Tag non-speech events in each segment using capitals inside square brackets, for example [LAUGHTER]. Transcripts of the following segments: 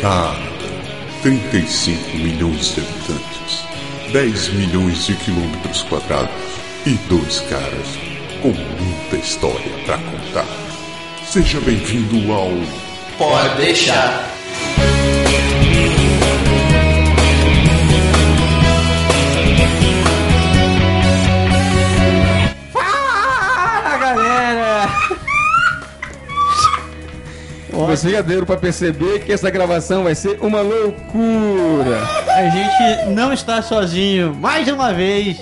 Cara, 35 milhões de habitantes, 10 milhões de quilômetros quadrados e dois caras com muita história para contar. Seja bem-vindo ao Pode deixar. Você deu para perceber que essa gravação vai ser uma loucura. A gente não está sozinho mais uma vez.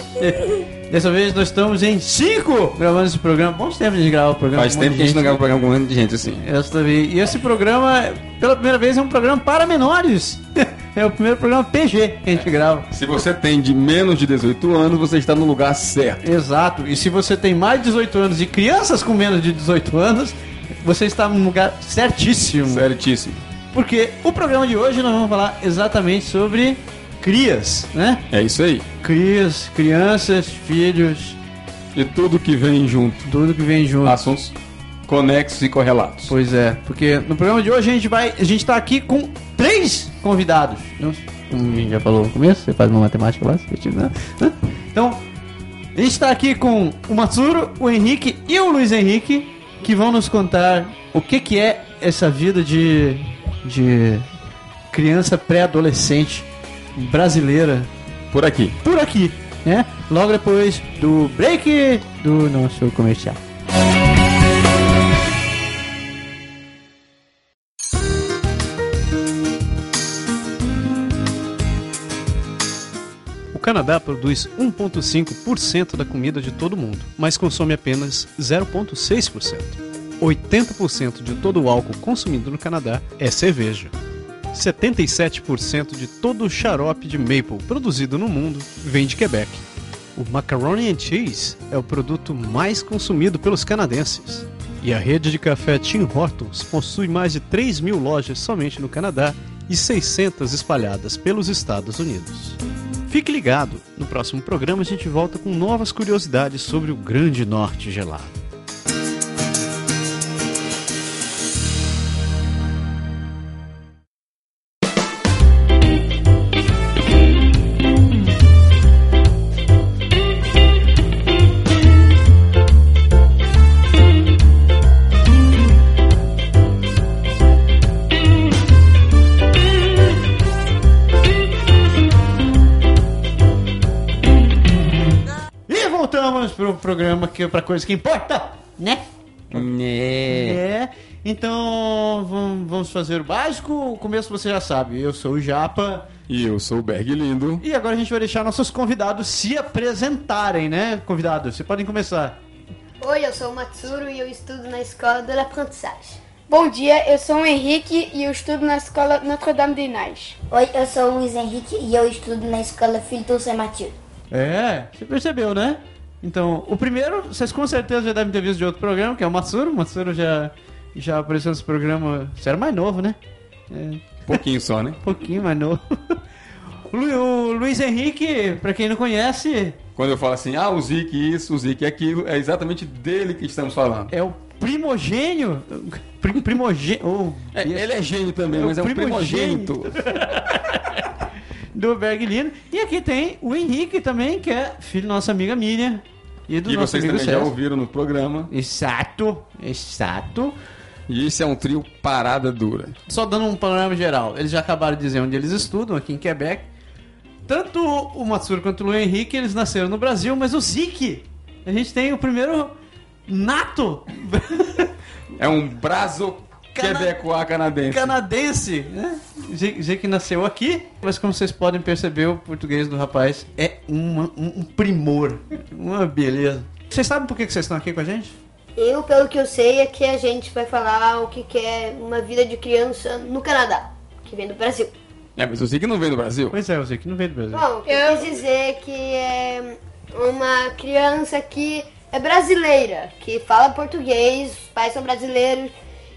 Dessa vez nós estamos em cinco gravando esse programa. Bons tempos de gravar o programa. Faz um tempo que a gente não grava um programa com um monte de gente assim. Essa vez. E esse programa, pela primeira vez, é um programa para menores. [LAUGHS] É o primeiro programa PG que a gente grava. Se você tem de menos de 18 anos, você está no lugar certo. Exato. E se você tem mais de 18 anos e crianças com menos de 18 anos, você está no lugar certíssimo. Certíssimo. Porque o programa de hoje nós vamos falar exatamente sobre crias, né? É isso aí. Crias, crianças, filhos, E tudo que vem junto. tudo que vem junto. Assuntos conexos e correlatos. Pois é, porque no programa de hoje a gente vai, a gente tá aqui com três convidados. Não- Como a gente já falou no começo, você faz uma matemática lá, né? Hã? Então, a gente tá aqui com o Matsuro, o Henrique e o Luiz Henrique, que vão nos contar o que que é essa vida de de criança pré-adolescente brasileira Por aqui. por aqui, né? Logo depois do break do nosso comercial. O Canadá produz 1,5% da comida de todo mundo, mas consome apenas 0,6%. 80% de todo o álcool consumido no Canadá é cerveja. 77% de todo o xarope de maple produzido no mundo vem de Quebec. O macaroni and cheese é o produto mais consumido pelos canadenses. E a rede de café Tim Hortons possui mais de 3 mil lojas somente no Canadá e 600 espalhadas pelos Estados Unidos. Fique ligado, no próximo programa a gente volta com novas curiosidades sobre o Grande Norte gelado. Que pra coisa que importa, né? Né. É. Então vam- vamos fazer o básico. O começo você já sabe. Eu sou o Japa. E eu sou o Berg Lindo. E agora a gente vai deixar nossos convidados se apresentarem, né? Convidados, vocês podem começar. Oi, eu sou o Matsuro e eu estudo na Escola de Aprendizagem. Bom dia, eu sou o Henrique e eu estudo na escola Notre-Dame de Nage. Oi, eu sou o Luiz Henrique e eu estudo na escola Filton Saint Mathieu. É, você percebeu, né? Então, o primeiro, vocês com certeza já devem ter visto de outro programa, que é o Matsuro. O Matsuro já, já apareceu nesse programa. Você era mais novo, né? É, Pouquinho só, né? um pouquinho mais novo. [LAUGHS] O Lu- o Luiz Henrique, pra quem não conhece, Quando eu falo assim, ah, o Zic isso, o Zic aquilo, é exatamente dele que estamos falando. é o primogênio. Pri, primogênio. oh, É, ele é gênio também, É o mas é um primogênito. primogênito. [LAUGHS] do Berglino. E aqui tem o Henrique também, que é filho da nossa amiga Miriam. E do E nosso vocês amigo também já César. ouviram no programa. Exato, exato. E esse é um trio parada dura. Só dando um panorama geral, eles já acabaram de dizer onde eles estudam, aqui em Quebec. Tanto o Matsuro quanto o Luiz Henrique, eles nasceram no Brasil, mas o Zik, a gente tem o primeiro nato É um braço Cana- quebecois canadense. canadense, né? Zik Zik nasceu aqui, mas como vocês podem perceber, o português do rapaz é uma- um, um primor, uma beleza. Vocês sabem por que que vocês estão aqui com a gente? Eu, pelo que eu sei, é que a gente vai falar o que que é uma vida de criança no Canadá, que vem do Brasil. É, mas o Zic não vem do Brasil. Pois é, o Zik não veio do Brasil. Bom, que eu quis dizer que é uma criança que é brasileira, que fala português, os pais são brasileiros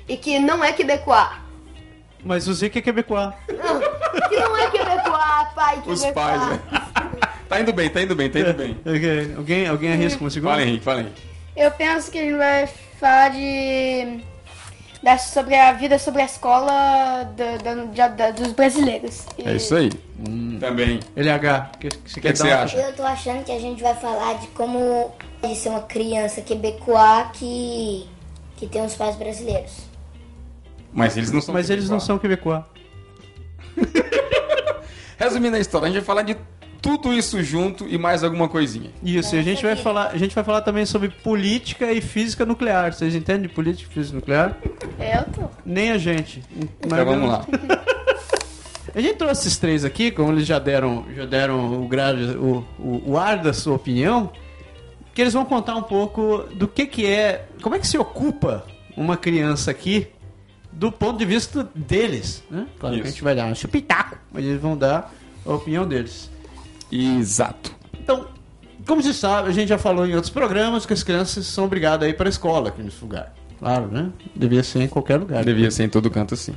e que não é quebecois. Mas o Zik é quebecois. Não, que não é quebecois, pai quebecois. Os pais, né? tá indo bem, tá indo bem, tá indo bem. [LAUGHS] Ok, Alguém, alguém arrisca uma segunda? Fala, Henrique, fala, Henrique. Eu penso que a gente vai falar de da- sobre a vida sobre a escola da- da- da- da- dos brasileiros. E- É isso aí. Também. LH, o que, que você que, quer que dar você uma- acha? Eu tô achando que a gente vai falar de como de ser uma criança quebecoá que, que tem os pais brasileiros. Mas eles não são. Mas eles não são quebecois. [LAUGHS] Resumindo a história, a gente vai falar de tudo isso junto e mais alguma coisinha. Isso, e a gente vai falar, a gente vai falar também sobre política e física nuclear. Vocês entendem de política e física nuclear? Eu tô. Nem a gente. Então vamos lá. A gente trouxe esses três aqui, como eles já deram, já deram o, grade, o, o, o ar da sua opinião, que eles vão contar um pouco do que que é, como é que se ocupa uma criança aqui do ponto de vista deles, né? Claro que a gente vai dar um chupitaco, mas eles vão dar a opinião deles. Exato. Então, como se sabe, a gente já falou em outros programas que as crianças são obrigadas a ir para a escola aqui nesse lugar. Claro, né? Devia ser em qualquer lugar. Devia ser em todo canto assim.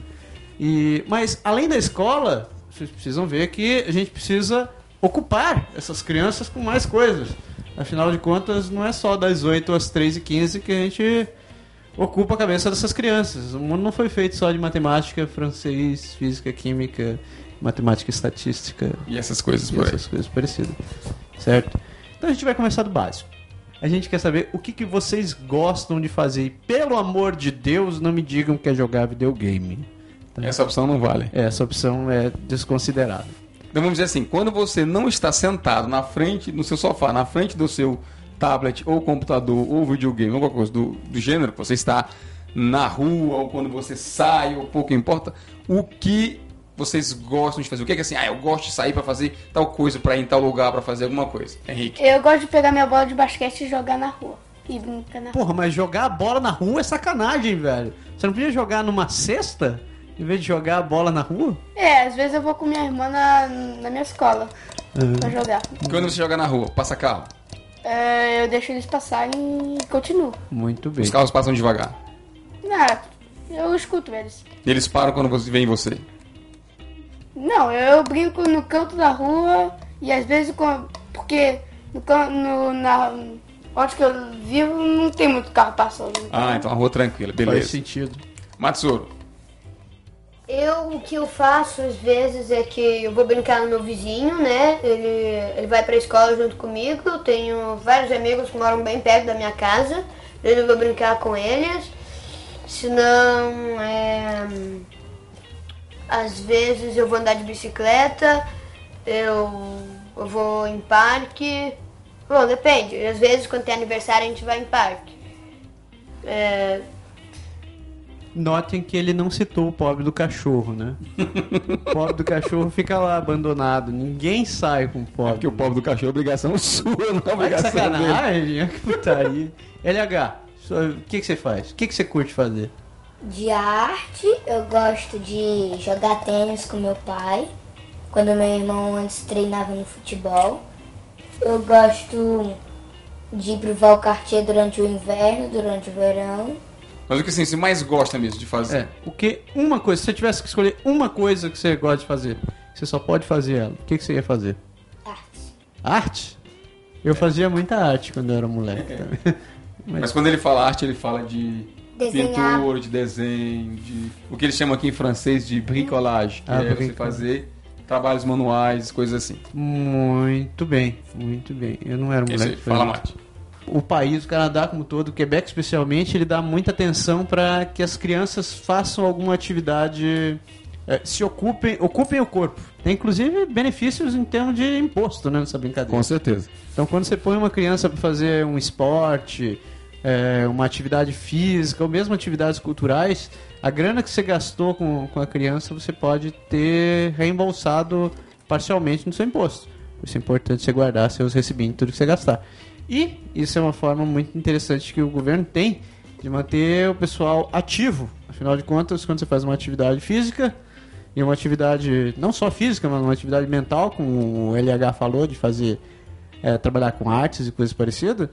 E, mas além da escola, vocês precisam ver que a gente precisa ocupar essas crianças com mais coisas. Afinal de contas, não é só das 8 às 3 e 15 que a gente ocupa a cabeça dessas crianças. O mundo não foi feito só de matemática, francês, física, química, matemática e estatística E essas coisas e essas coisas parecidas. Certo? Então a gente vai começar do básico. A gente quer saber o que, que vocês gostam de fazer. E pelo amor de Deus, não me digam que é jogar videogame. Essa opção não vale. Essa opção é desconsiderada. Então vamos dizer assim, quando você não está sentado na frente, no seu sofá, na frente do seu tablet ou computador ou videogame, ou qualquer coisa do, do gênero, que você está na rua ou quando você sai, ou pouco importa, o que vocês gostam de fazer? O que é que assim, ah, eu gosto de sair para fazer tal coisa, para ir em tal lugar, para fazer alguma coisa? Henrique. Eu gosto de pegar minha bola de basquete e jogar na rua. E brincar na rua. Porra, mas jogar a bola na rua é sacanagem, velho. Você não podia jogar numa cesta em vez de jogar a bola na rua? É, às vezes eu vou com minha irmã na, na minha escola pra jogar. Quando você joga na rua, passa carro. É, eu deixo eles passarem e continuo. Muito bem. Os carros passam devagar. Não, eu escuto eles. Eles param quando você vem em você. Não, eu brinco no canto da rua e às vezes porque no, na onde que eu vivo não tem muito carro passando. Ah, então a rua tranquila, Faz beleza. sentido. Matsuro. Eu, o que eu faço às vezes é que eu vou brincar no meu vizinho, né? Ele, ele vai pra escola junto comigo. Eu tenho vários amigos que moram bem perto da minha casa. Eu vou brincar com eles. Se não, é... às vezes eu vou andar de bicicleta. Eu, eu vou em parque. Bom, depende. Às vezes quando tem aniversário a gente vai em parque. É, Notem que ele não citou o pobre do cachorro, né? o pobre do cachorro fica lá abandonado. Ninguém sai com o pobre. Porque o pobre do cachorro é obrigação [LAUGHS] sua, não é que obrigação dele. sacanagem, olha que putaria. LH, o que, que você faz? O que, que você curte fazer? De arte, eu gosto de jogar tênis com meu pai. Quando meu irmão antes treinava no futebol. Eu gosto de ir pro Valcartier durante o inverno, durante o verão. Mas o que assim, você mais gosta mesmo de fazer? É, o que uma coisa, se você tivesse que escolher uma coisa que você gosta de fazer, você só pode fazer ela, o que, que você ia fazer? Arte. Arte? Eu fazia muita arte quando eu era moleque. também. [LAUGHS] Mas quando ele fala arte, ele fala de Desenhar. pintura, de desenho, de o que eles chamam aqui em francês de bricolage, que Ah, é você bricolage. fazer trabalhos manuais, coisas assim. Muito bem, muito bem. Eu não era um aí, moleque. fala mais. O país, o Canadá como todo, o Quebec especialmente, ele dá muita atenção para que as crianças façam alguma atividade, eh, se ocupem, ocupem o corpo. Tem inclusive benefícios em termos de imposto, né, nessa brincadeira. Com certeza. Então, quando você põe uma criança para fazer um esporte, é, uma atividade física ou mesmo atividades culturais, a grana que você gastou com, com a criança você pode ter reembolsado parcialmente no seu imposto. Isso é importante você guardar seus recebimentos, tudo que você gastar. E isso é uma forma muito interessante que o governo tem de manter o pessoal ativo. Afinal de contas, quando você faz uma atividade física, e uma atividade não só física, mas uma atividade mental, como o LH falou, de fazer é, trabalhar com artes e coisas parecidas,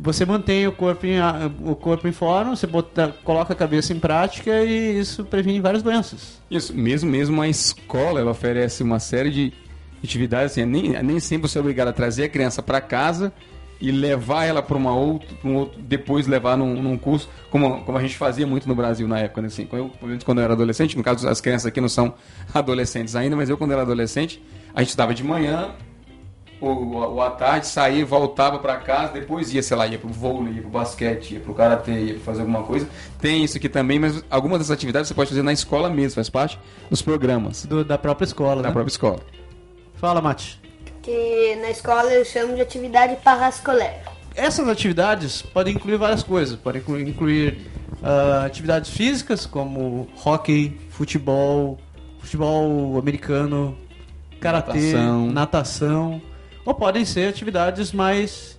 você mantém o corpo em, o corpo em forma, você bota- coloca a cabeça em prática e isso previne várias doenças. Isso, mesmo mesmo a escola, ela oferece uma série de atividades, assim, nem, nem sempre você é obrigado a trazer a criança para casa e levar ela para uma outra, pra um outro, depois levar num, num curso, como, como a gente fazia muito no Brasil na época, né? assim, quando eu, pelo menos quando eu era adolescente, no caso as crianças aqui não são [LAUGHS] adolescentes ainda, mas eu quando era adolescente, a gente estudava de manhã, ou, ou à tarde, saía, voltava para casa, depois ia, sei lá, ia pro vôlei, ia pro basquete, ia pro karatê, ia fazer alguma coisa. Tem isso aqui também, mas algumas das atividades você pode fazer na escola mesmo, faz parte dos programas Do- da própria escola, da né? própria escola. Fala, Mate. Que na escola eu chamo de atividade parascolar. Essas atividades podem incluir várias coisas. Podem inclu- incluir ah, atividades físicas, como hockey, futebol, futebol americano, karatê, Natação. natação. Ou podem ser atividades mais,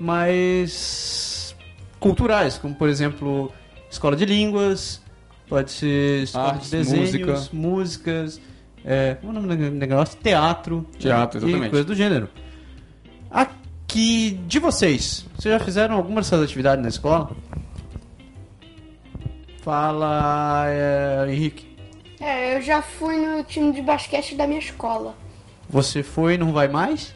mais culturais, como por exemplo escola de línguas, pode ser escola Artes, de desenhos, música. músicas, é, como é o nome do negócio? Teatro. Teatro, exatamente. E coisa do gênero. Aqui, de vocês, vocês já fizeram alguma dessas atividades na escola? Fala, é, Henrique. É, eu já fui no time de basquete da minha escola. Você foi e não vai mais?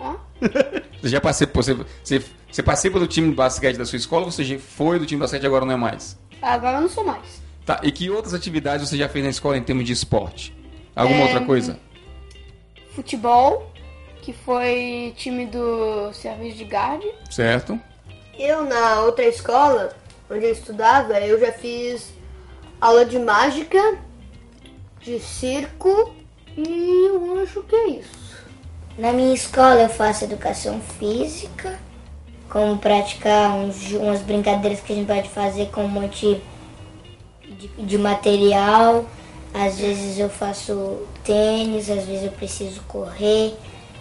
Hã? [LAUGHS] Você já passei, você, você, você participa do time de basquete da sua escola ou você já foi do time de basquete e agora não é mais? Agora eu não sou mais. Tá, e que outras atividades você já fez na escola em termos de esporte? Alguma É, outra coisa? Futebol, que foi time do serviço de guard. Certo? Eu, na outra escola, onde eu estudava, eu já fiz aula de mágica, de circo e eu acho que é isso. Na minha escola eu faço educação física, como praticar uns, umas brincadeiras que a gente pode fazer com um monte de, de material. Às vezes eu faço tênis, às vezes eu preciso correr,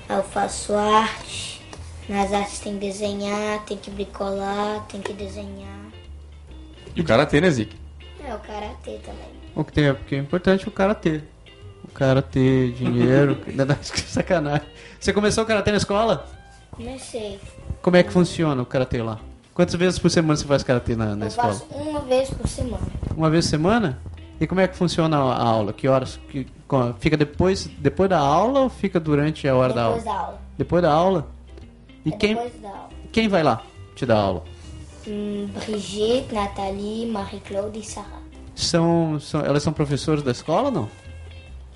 aí eu faço arte. Nas artes tem que desenhar, tem que bricolar, tem que desenhar. E o karatê, né, Zic? É o karatê também. O que tem é porque é importante o cara ter. O cara ter dinheiro. [LAUGHS] que Sacanagem. Você começou o karatê na escola? Comecei. Como é que funciona o karatê lá? Quantas vezes por semana você faz karatê na, na Eu escola? faço uma vez por semana. Uma vez por semana? E como é que funciona a aula? Que horas? Que, fica depois, depois da aula ou fica durante a hora da aula? Depois da aula. Depois da aula? E É quem, aula. quem vai lá te dar aula? Hum, Brigitte, Nathalie, Marie-Claude e Sarah. São, são, elas são professores da escola ou não?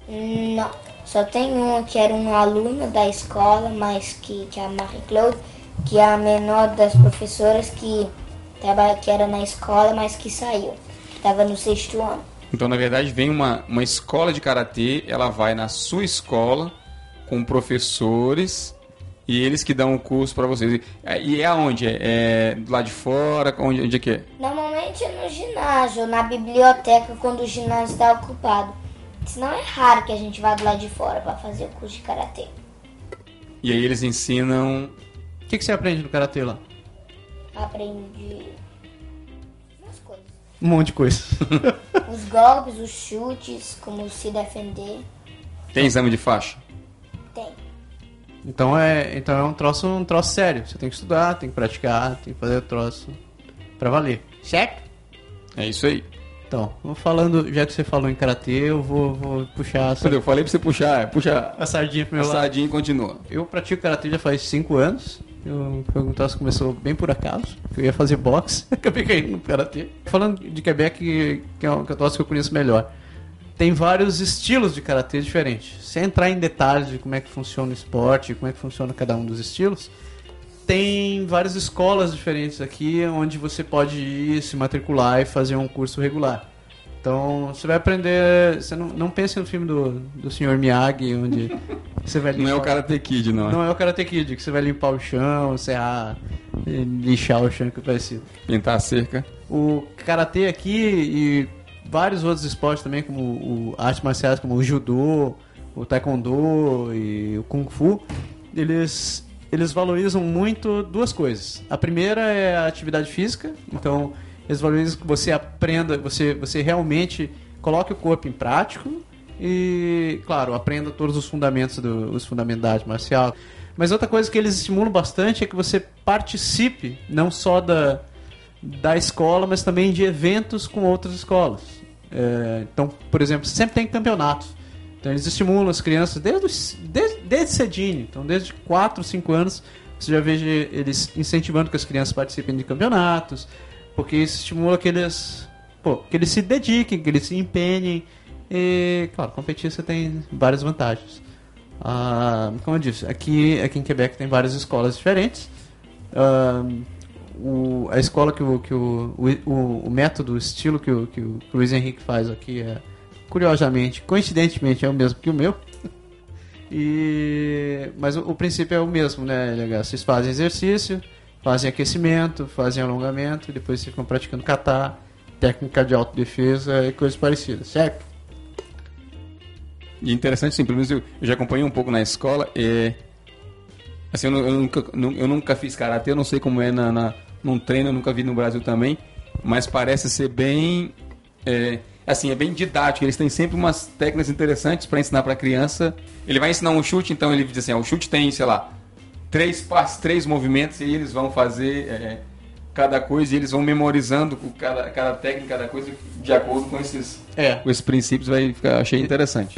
Hum, Não, só tem uma que era uma aluna da escola, mas que, que é a Marie-Claude, que é a menor das professoras que, que era na escola, mas que saiu. Que estava no sexto ano. Então, na verdade, vem uma, uma escola de karatê, ela vai na sua escola com professores e eles que dão o curso pra vocês. E- E é aonde? É, é do lado de fora? Onde, onde é que é? Normalmente é no ginásio, ou na biblioteca, quando o ginásio está ocupado. Senão é raro que a gente vá do lado de fora para fazer o curso de karatê. E aí eles ensinam. O que, que você aprende no karatê lá? Aprendi umas coisas. Um monte de coisa. [LAUGHS] Os golpes, os chutes, como se defender. Tem exame de faixa? Tem. então é, então é um troço, um troço sério. Você tem que estudar, tem que praticar, tem que fazer o troço pra valer. Certo? É isso aí. Então, falando, já que você falou em karatê, eu vou, vou puxar essa, Eu falei pra você puxar, puxa a sardinha pro a meu lado. sardinha e continua. Eu pratico karatê já faz 5 anos. Eu, troço que começou bem por acaso. Eu ia fazer boxe, [LAUGHS] acabei caindo no karatê. Falando de Quebec, que, que é um que é que eu conheço melhor. Tem vários estilos de karatê diferentes. Sem entrar em detalhes de como é que funciona o esporte, como é que funciona cada um dos estilos, tem várias escolas diferentes aqui onde você pode ir se matricular e fazer um curso regular. Então você vai aprender. Você não, não pense no filme do, do Sr. Miyagi, onde você vai [LAUGHS] Não é o limpar- Karate Kid, não. não é o Karate Kid, que você vai limpar o chão, serrar, lixar o chão, que é parecido. Pintar a cerca. O Karatê aqui e vários outros esportes também, como o artes marciais, como o Judô, o Taekwondo e o Kung Fu, eles, eles valorizam muito duas coisas. A primeira é a atividade física, então eles valorizam que você aprenda, você, você realmente coloque o corpo em prático e, claro, aprenda todos os fundamentos, do, os fundamentos da arte marcial. Mas outra coisa que eles estimulam bastante é que você participe não só da, da escola, mas também de eventos com outras escolas. É, então, por exemplo, sempre tem campeonatos. Então eles estimulam as crianças desde, desde, desde cedinho, então desde 4, 5 anos, você já veja eles incentivando que as crianças participem de campeonatos, porque isso estimula que eles, pô, que eles se dediquem, que eles se empenhem. E, claro, competir você tem várias vantagens. Ah, como eu disse, aqui, aqui em Quebec tem várias escolas diferentes. Ah, o, a escola que o, que o, o, o método, o estilo que o, que o Luiz Henrique faz aqui é, curiosamente, coincidentemente, é o mesmo que o meu. [LAUGHS] E, mas o, o princípio é o mesmo, né, LH? Vocês fazem exercício, fazem aquecimento, fazem alongamento, depois ficam praticando catar, técnica de autodefesa e coisas parecidas, certo? E interessante, sim, pelo menos eu, já acompanhei um pouco na escola. E, assim, eu, eu nunca, nu- eu nunca fiz karatê, eu não sei como é na, na, num treino, eu nunca vi no Brasil também. Mas parece ser bem. é, assim, é bem didático. Eles têm sempre umas técnicas interessantes para ensinar para criança. Ele vai ensinar um chute, então ele diz assim: ó, o chute tem, sei lá, três passos, três movimentos, e aí eles vão fazer. é, cada coisa e eles vão memorizando cada, cada técnica, cada coisa de acordo com esses, É. com esses princípios, vai ficar, achei interessante.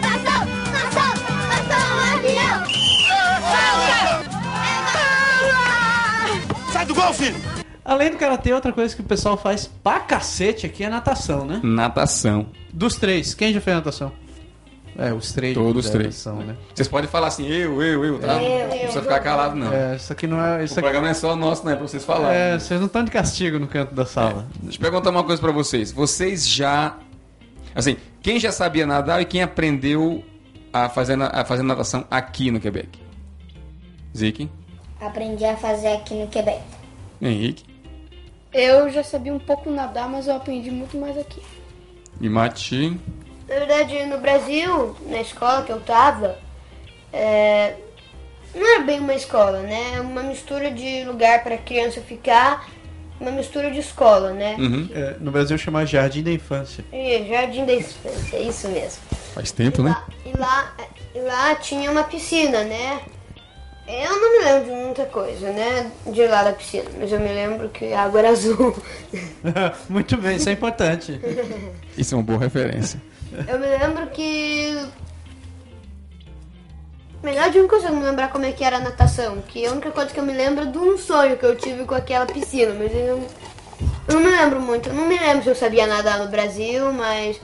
Além do karatê, outra coisa que o pessoal faz pra cacete aqui é natação, né? Natação. Dos três, quem já fez natação? É, os três. Todos já três. Natação, né? Vocês podem falar assim, eu, eu, eu, tá? não precisa ficar calado, não. É, isso aqui não é. Isso O aqui, programa não é só nosso, não é pra vocês falarem. é, vocês não estão de castigo no canto da sala. Deixa eu perguntar uma coisa pra vocês. Vocês já. Assim, quem já sabia nadar e quem aprendeu a fazer, a fazer natação aqui no Quebec? Zique, Aprendi a fazer aqui no Quebec. Henrique Eu já sabia um pouco nadar, mas eu aprendi muito mais aqui. e Mati. Na verdade, no Brasil, na escola que eu tava, é, não era bem uma escola, né? É uma mistura de lugar para criança ficar, uma mistura de escola, né? Uhum. É, no Brasil chama Jardim da Infância. E Jardim da Infância, é isso mesmo. Faz tempo, né? Lá- e, lá, e lá tinha uma piscina, né? Eu não me lembro de muita coisa, né? De lá da piscina, mas eu me lembro que a água era [LAUGHS] azul. [LAUGHS] Muito bem, isso é importante. Isso é uma boa referência. Eu me lembro que. Melhor de um consigo me lembrar como é que era a natação, que a única coisa que eu me lembro é de um sonho que eu tive com aquela piscina, mas eu, eu não me lembro muito. Eu não me lembro se eu sabia nadar no Brasil, mas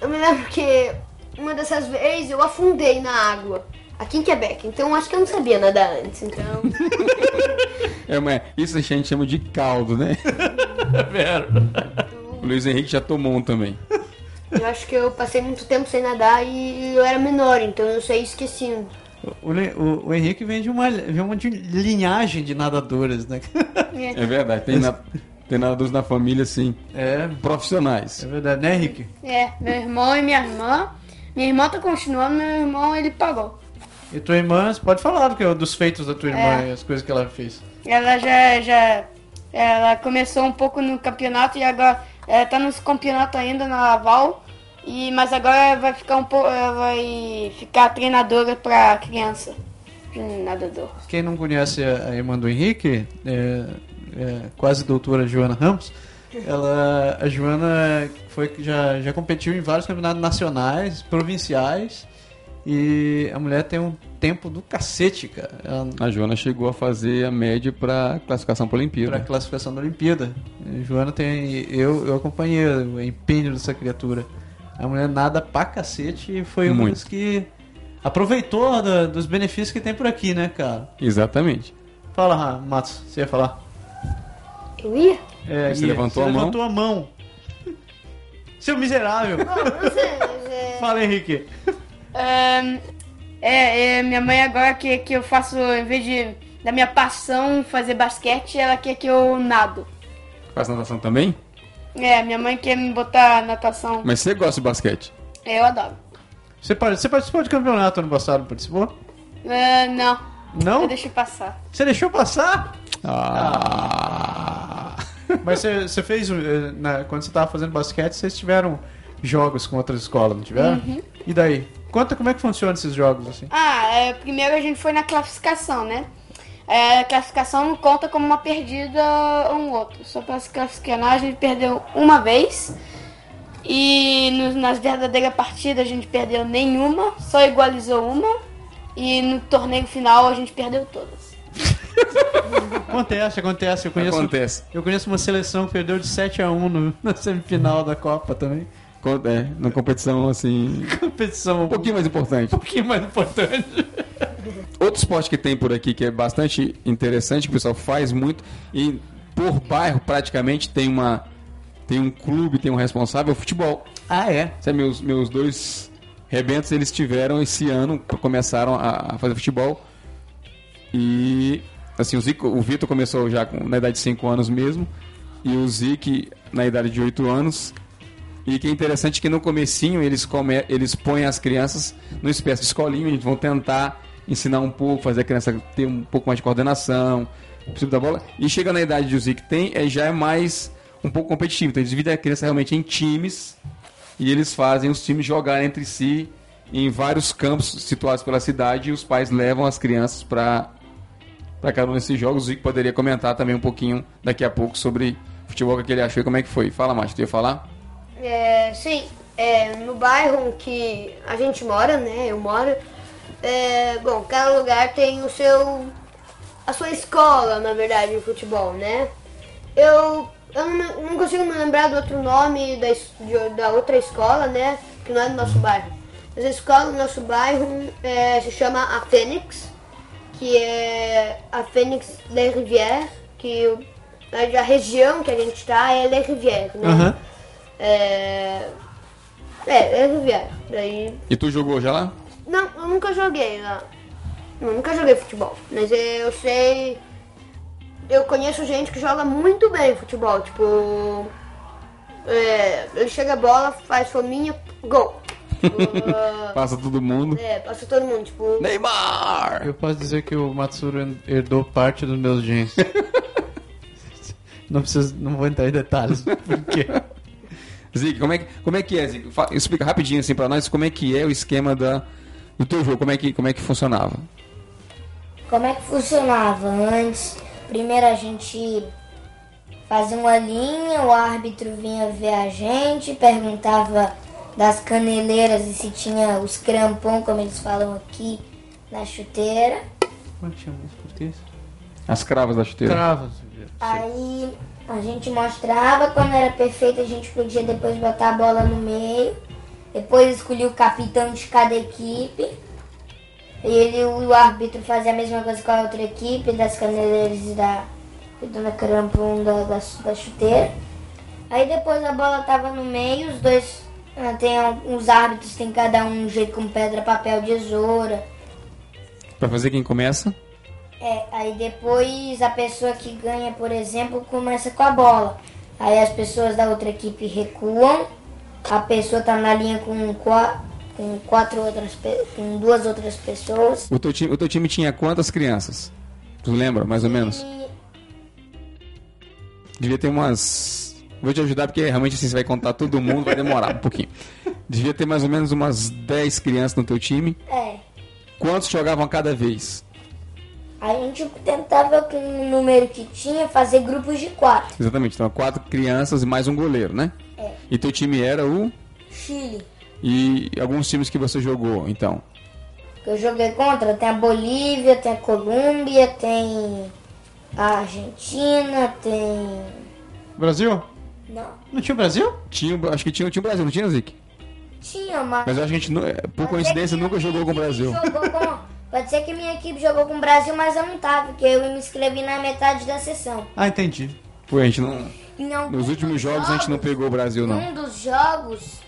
eu me lembro que uma dessas vezes eu afundei na água. Aqui em Quebec, então eu acho que eu não sabia nadar antes, então. [LAUGHS] É, mas isso a gente chama de caldo, né? [LAUGHS] O Luiz Henrique já tomou um também. Eu acho que eu passei muito tempo sem nadar e eu era menor, então eu saí esquecendo. O, o- o Henrique vem de uma, vem uma de linhagem de nadadoras, né? [LAUGHS] É verdade, tem, na, tem nadadores na família, assim, É, profissionais. é verdade, né, Henrique? É, meu irmão e minha irmã. Minha irmã tá continuando, meu irmão ele parou. E tua irmã, você pode falar do que, dos feitos da tua irmã É. e as coisas que ela fez. Ela já, já ela começou um pouco no campeonato e agora ela tá nos campeonatos ainda na Laval. E, mas agora vai ficar um pouco. Vai ficar treinadora pra criança. Nadador. Quem não conhece a, irmã do Henrique, é, é quase doutora Joana Ramos, ela, a Joana foi já, já competiu em vários campeonatos nacionais, provinciais, e a mulher tem um tempo do cacete, cara. Ela, A Joana chegou a fazer a média pra classificação para a para Olimpíada. classificação da Olimpíada. A Joana tem. Eu, eu acompanhei o empenho dessa criatura. A mulher nada pra cacete e foi uma Muito. das que aproveitou da- dos benefícios que tem por aqui, né, cara? Exatamente. Fala, Matos, você ia falar? Eu ia? É, Você ia. levantou Você a mão? levantou a mão. Seu miserável. Bom, não sei, mas é. Fala, Henrique. Ahn, é, é, minha mãe agora quer que eu faço, em vez de da minha paixão fazer basquete, ela quer que eu nado. Faz natação também? É, minha mãe quer me botar natação. Mas você gosta de basquete? É, eu adoro. Você, você participou de campeonato ano passado, não participou? É, não, Não? eu deixei passar. Você deixou passar? Ah. [LAUGHS] Mas você, você fez, na- quando você tava fazendo basquete, vocês tiveram jogos com outras escolas, não tiveram? E daí? Conta como é que funcionam esses jogos, assim. Ah, é, primeiro a gente foi na classificação, né? É, a classificação não conta como uma perdida um outro. Só para se classificar, a gente perdeu uma vez. E no- nas verdadeiras partidas a gente perdeu nenhuma, só igualizou uma. E no torneio final a gente perdeu todas. [LAUGHS] Acontece, acontece. Eu conheço, Acontece. Eu conheço uma seleção que perdeu de 7x1 no- na semifinal da Copa também. É, numa competição assim. Competição Um pouquinho mais importante. um pouquinho mais importante. [LAUGHS] Outro esporte que tem por aqui que é bastante interessante, que o pessoal faz muito, e por bairro praticamente tem uma. Tem um clube, tem um responsável, é o futebol. Ah, é? Sabe, meus, meus dois rebentos eles tiveram esse ano, começaram a, a fazer futebol. E assim, o, Zico, o Vitor começou já com, na idade de 5 anos mesmo, e o Zic na idade de 8 anos. E que é interessante que no comecinho eles, come, eles põem as crianças numa espécie de escolinha, eles vão tentar ensinar um pouco, fazer a criança ter um pouco mais de coordenação, princípio da bola. E chega na idade de Zic tem, é, já é mais um pouco competitivo. Então eles dividem a criança realmente em times e eles fazem os times jogarem entre si em vários campos situados pela cidade e os pais levam as crianças para para cada um desses jogos. O poderia comentar também um pouquinho daqui a pouco sobre futebol que ele achou e como é que foi. Fala, Márcio, tu ia falar? É, sim, é, no bairro que a gente mora, né? Eu moro. É, bom, cada lugar tem o seu. a sua escola, na verdade, de futebol, né? Eu, eu não, não consigo me lembrar do outro nome da, de- da outra escola, né? Que não é do nosso bairro. Mas a escola do nosso bairro é, se chama a Fênix, que é a Fênix Le Rivière, que o- a região que a gente está é Le Rivière, né? Aham. É. É, é Riviera. Daí. E tu jogou já lá? Não, eu nunca joguei lá. Eu nunca joguei futebol. Mas eu sei. Eu conheço gente que joga muito bem futebol. Tipo. É, ele chega a bola, faz fominha, gol. Tipo, [LAUGHS] ah, Passa todo mundo. é, passa todo mundo, tipo. Neymar! Eu posso dizer que o Matsuro herdou parte dos meus genes. [LAUGHS] não preciso, não vou entrar em detalhes. Porque Zico, como é, que- como é que é, Zico? Fa- Explica rapidinho assim pra nós como é que é o esquema da, do teu jogo, como é que, como é que funcionava. Como é que funcionava antes? Primeiro a gente fazia uma linha, o árbitro vinha ver a gente, perguntava das caneleiras e se tinha os crampons, como eles falam aqui, na chuteira. Como é que chama isso português? As cravas da chuteira. Travas. Aí a gente mostrava, quando era perfeito a gente podia depois botar a bola no meio. Depois escolhia o capitão de cada equipe. E ele, o árbitro fazia a mesma coisa com a outra equipe, das caneleiras e da dona crampon da, da, da chuteira. Aí depois a bola tava no meio, os dois. ah, Tem os árbitros tem cada um um jeito com pedra, papel, tesoura. Pra fazer quem começa. É, aí depois a pessoa que ganha, por exemplo, começa com a bola. Aí as pessoas da outra equipe recuam, a pessoa tá na linha com, qua- com quatro outras com duas outras pessoas. O teu, time, o teu time tinha quantas crianças? Tu lembra, mais ou menos? E Devia ter umas. Vou te ajudar porque realmente assim, você vai contar todo mundo, vai demorar um pouquinho. Devia ter mais ou menos umas 10 crianças no teu time. é, Quantos jogavam cada vez? A gente tentava com o número que tinha fazer grupos de quatro. Exatamente, então quatro crianças e mais um goleiro, né? É. E teu time era o. Chile, E alguns times que você jogou, então. que eu joguei contra, tem a Bolívia, tem a Colômbia, tem a Argentina, tem. Brasil? Não. Não tinha o Brasil? Tinha, acho que tinha, tinha o Brasil, não tinha, Zic? Tinha, mas. Mas acho que a gente, é, por Pode coincidência, nunca jogou com o Brasil. jogou com- Pode ser que minha equipe jogou com o Brasil, mas eu não tava, porque eu me inscrevi na metade da sessão. Ah, entendi. Pô, a gente não. Em algum Nos últimos dos jogos a gente não pegou o Brasil, não. Um dos jogos,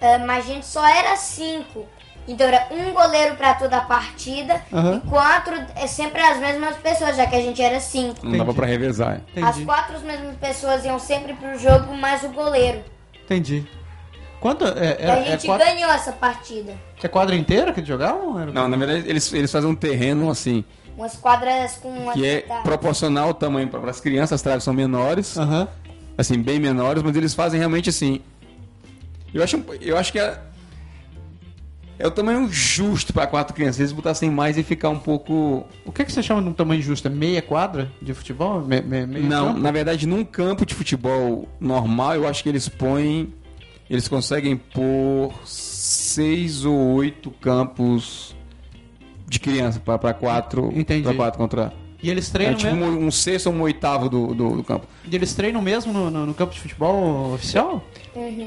eh, mas a gente só era cinco. Então era um goleiro pra toda a partida Aham. e quatro é sempre as mesmas pessoas, já que a gente era cinco. Não dava pra revezar. As Entendi. quatro mesmas pessoas iam sempre pro jogo, mais o goleiro. Entendi. Quanto? É, E é, a é, gente quadra, ganhou essa partida. é quadra inteira que eles jogavam? Era... Não, na verdade, eles, eles fazem um terreno assim, Umas quadras com uma que é proporcional ao tamanho para as crianças, as traves são menores, Aham. assim, bem menores, mas eles fazem realmente assim. Eu acho, eu acho que é, é o tamanho justo para quatro crianças. Eles botassem mais e ficar um pouco. O que, que você chama de um tamanho justo? É meia quadra de futebol? Me, me, Não, campo? na verdade, num campo de futebol normal, eu acho que eles põem. Eles conseguem pôr seis ou oito campos de criança para quatro. Entendi. Pra quatro contra. E eles É treinam tipo mesmo? um, um sexto ou um oitavo do, do, do campo. E eles treinam mesmo no, no- no campo de futebol oficial?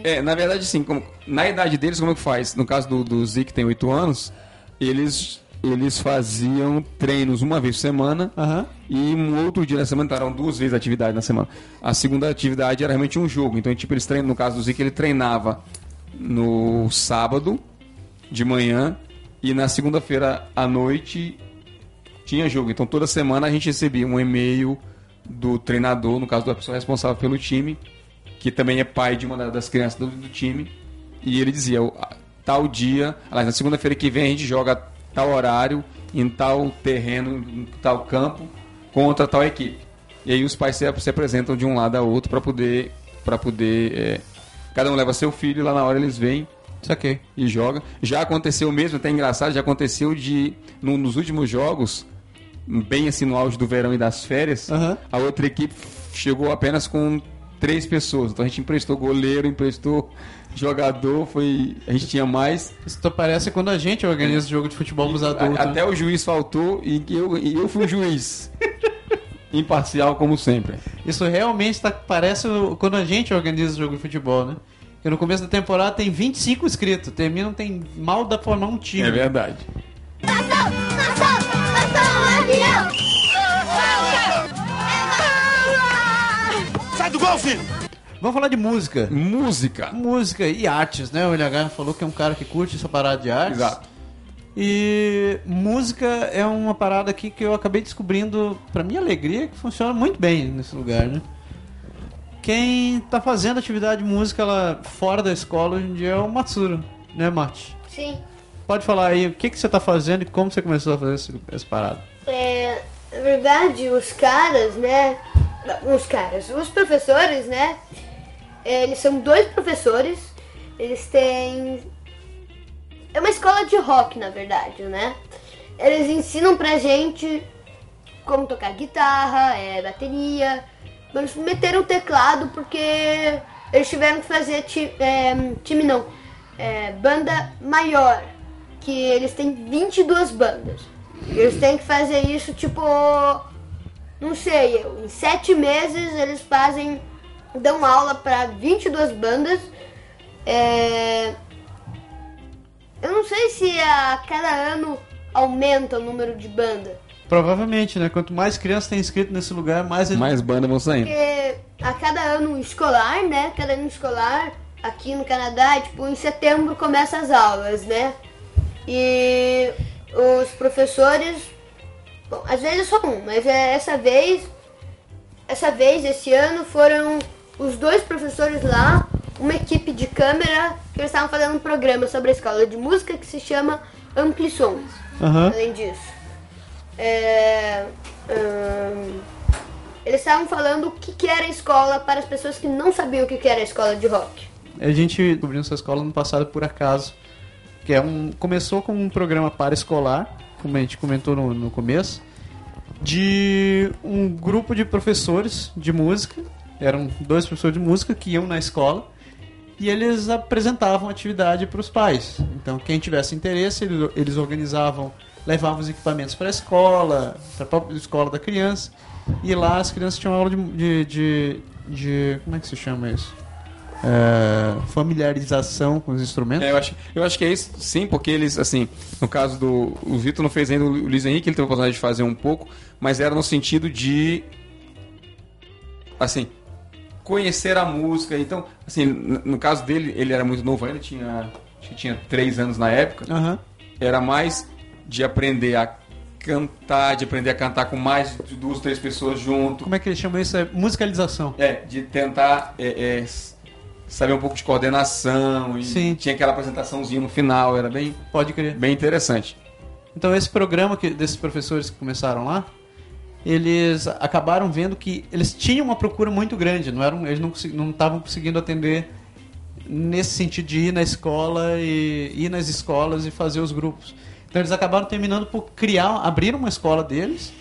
É, na verdade, sim. como- na idade deles, como é que faz? No caso do, do Zic, que tem 8 anos, eles, eles faziam treinos uma vez por semana Aham. e um outro dia na semana, então eram duas vezes a atividade na semana. A segunda atividade era realmente um jogo. Então, tipo, eles treinam, no caso do Zic, ele treinava no sábado de manhã e na segunda-feira à noite tinha jogo. Então, toda semana a gente recebia um e-mail do treinador, no caso da pessoa responsável pelo time, que também é pai de uma da- das crianças do, do time, e ele dizia: "O- a- tal dia, aliás, na segunda-feira que vem a gente joga tal horário, em tal terreno, em tal campo, contra tal equipe. E aí os pais se, se apresentam de um lado a outro para poder. para poder é, cada um leva seu filho e lá na hora eles vêm Saquei. e joga. Já aconteceu mesmo, até engraçado, já aconteceu de no- nos últimos jogos, bem assim no auge do verão e das férias, Aham. a outra equipe chegou apenas com três pessoas. Então a gente emprestou goleiro, emprestou jogador, foi a gente tinha mais. Isso parece quando a gente organiza jogo de futebol com os A- adultos. até o juiz faltou e eu, e eu fui o juiz. Imparcial como sempre. Isso realmente tá, parece quando a gente organiza jogo de futebol, né? Porque no começo da temporada tem 25 inscritos, termina não tem mal da formar um time. É verdade. Vamos falar de música. Música. Música e artes, né? O LH falou que é um cara que curte essa parada de artes. Exato. E música é uma parada aqui que eu acabei descobrindo, pra minha alegria, que funciona muito bem nesse lugar, né? Quem tá fazendo atividade de música lá fora da escola hoje em dia é o Matsuro, né, Mate? Sim. Pode falar aí o que, que você tá fazendo e como você começou a fazer esse, essa parada. É, na verdade, os caras, né? Os caras, os professores, né? Eles são dois professores. Eles têm. É uma escola de rock, na verdade, né? Eles ensinam pra gente como tocar guitarra, é, bateria. Eles meteram teclado porque eles tiveram que fazer ti- é, time não, é, banda maior, que eles têm 22 bandas. Eles têm que fazer isso tipo, não sei, em sete meses eles fazem, dão aula para 22 bandas. É, eu não sei se a cada ano aumenta o número de banda. Provavelmente, né? Quanto mais crianças tem inscrito nesse lugar, mais. Mais bandas vão saindo. Porque a cada ano escolar, né? Cada ano escolar, aqui no Canadá, tipo, em setembro começa as aulas, né? E os professores, bom, às vezes só um, mas é essa vez, essa vez, esse ano, foram os dois professores lá, uma equipe de câmera, que eles estavam fazendo um programa sobre a escola de música que se chama Amplissons. Aham. Além disso. É, hum, eles estavam falando o que, que era a escola para as pessoas que não sabiam o que, que era a escola de rock. A gente descobriu essa escola no passado por acaso. Que é um. Começou com um programa para escolar, como a gente comentou no, no começo, de um grupo de professores de música. Eram dois professores de música que iam na escola e eles apresentavam atividade para os pais. Então, quem tivesse interesse, eles, organizavam, levavam os equipamentos para a escola, para a própria escola da criança. E lá as crianças tinham aula de, de, de, de- como é que se chama isso? É, familiarização com os instrumentos. É, eu, acho, eu acho que é isso, sim, porque eles, assim, no caso do. O Vitor não fez ainda, o Luiz Henrique, ele teve a oportunidade de fazer um pouco, mas era no sentido de. Assim, conhecer a música. Então, assim, no, caso dele, ele era muito novo ainda, tinha. Acho que tinha três anos na época. Aham. Era mais de aprender a cantar, de aprender a cantar com mais de duas, três pessoas junto. Como é que eles chamam isso? É musicalização. É, de tentar é, é, saber um pouco de coordenação. E Sim. tinha aquela apresentaçãozinha no final, era bem, Pode crer. bem interessante. Então esse programa que, desses professores que começaram lá, eles acabaram vendo que eles tinham uma procura muito grande, não eram, eles não estavam conseguindo atender nesse sentido de ir na escola e ir nas escolas e fazer os grupos. Então eles acabaram terminando por criar, abrir uma escola deles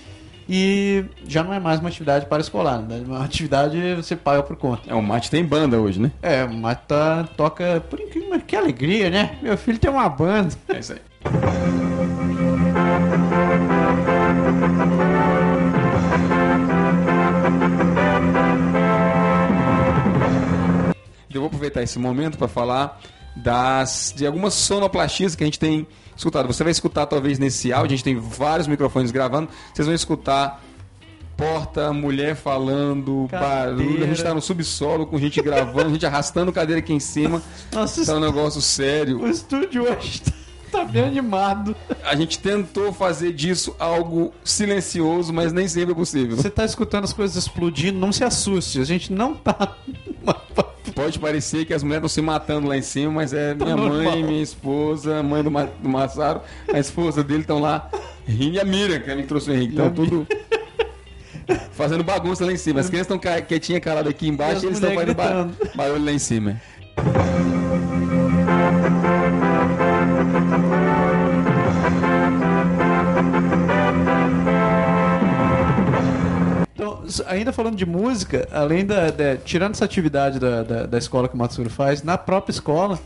e já não é mais uma atividade para escolar, né? É uma atividade você paga por conta. É, o Mate tem banda hoje, né? É, o Mata toca por incrível, que alegria, né? Meu filho tem uma banda. É isso aí. Eu vou aproveitar esse momento para falar das de algumas sonoplastias que a gente tem escutado. Você vai escutar talvez nesse áudio, a gente tem vários microfones gravando, vocês vão escutar porta, mulher falando, Cadeira. barulho, a gente tá no subsolo com gente gravando, gente arrastando cadeira aqui em cima. Nossa, Tá um negócio sério. o estúdio hoje tá, tá bem animado. A gente tentou fazer disso algo silencioso, mas nem sempre é possível. Você tá escutando as coisas explodindo, não se assuste. A gente não tá. Pode parecer que as mulheres estão se matando lá em cima, mas é minha mãe, minha esposa, mãe do, Ma do Massaro, a esposa dele estão lá rindo e a Miriam, que é quem trouxe o Henrique. Estão tudo fazendo bagunça lá em cima. As crianças estão quietinhas caladas aqui embaixo E eles estão fazendo ba barulho lá em cima. Ainda falando de música, além da. da- tirando essa atividade da, da, da escola que o Matsuro faz, na própria escola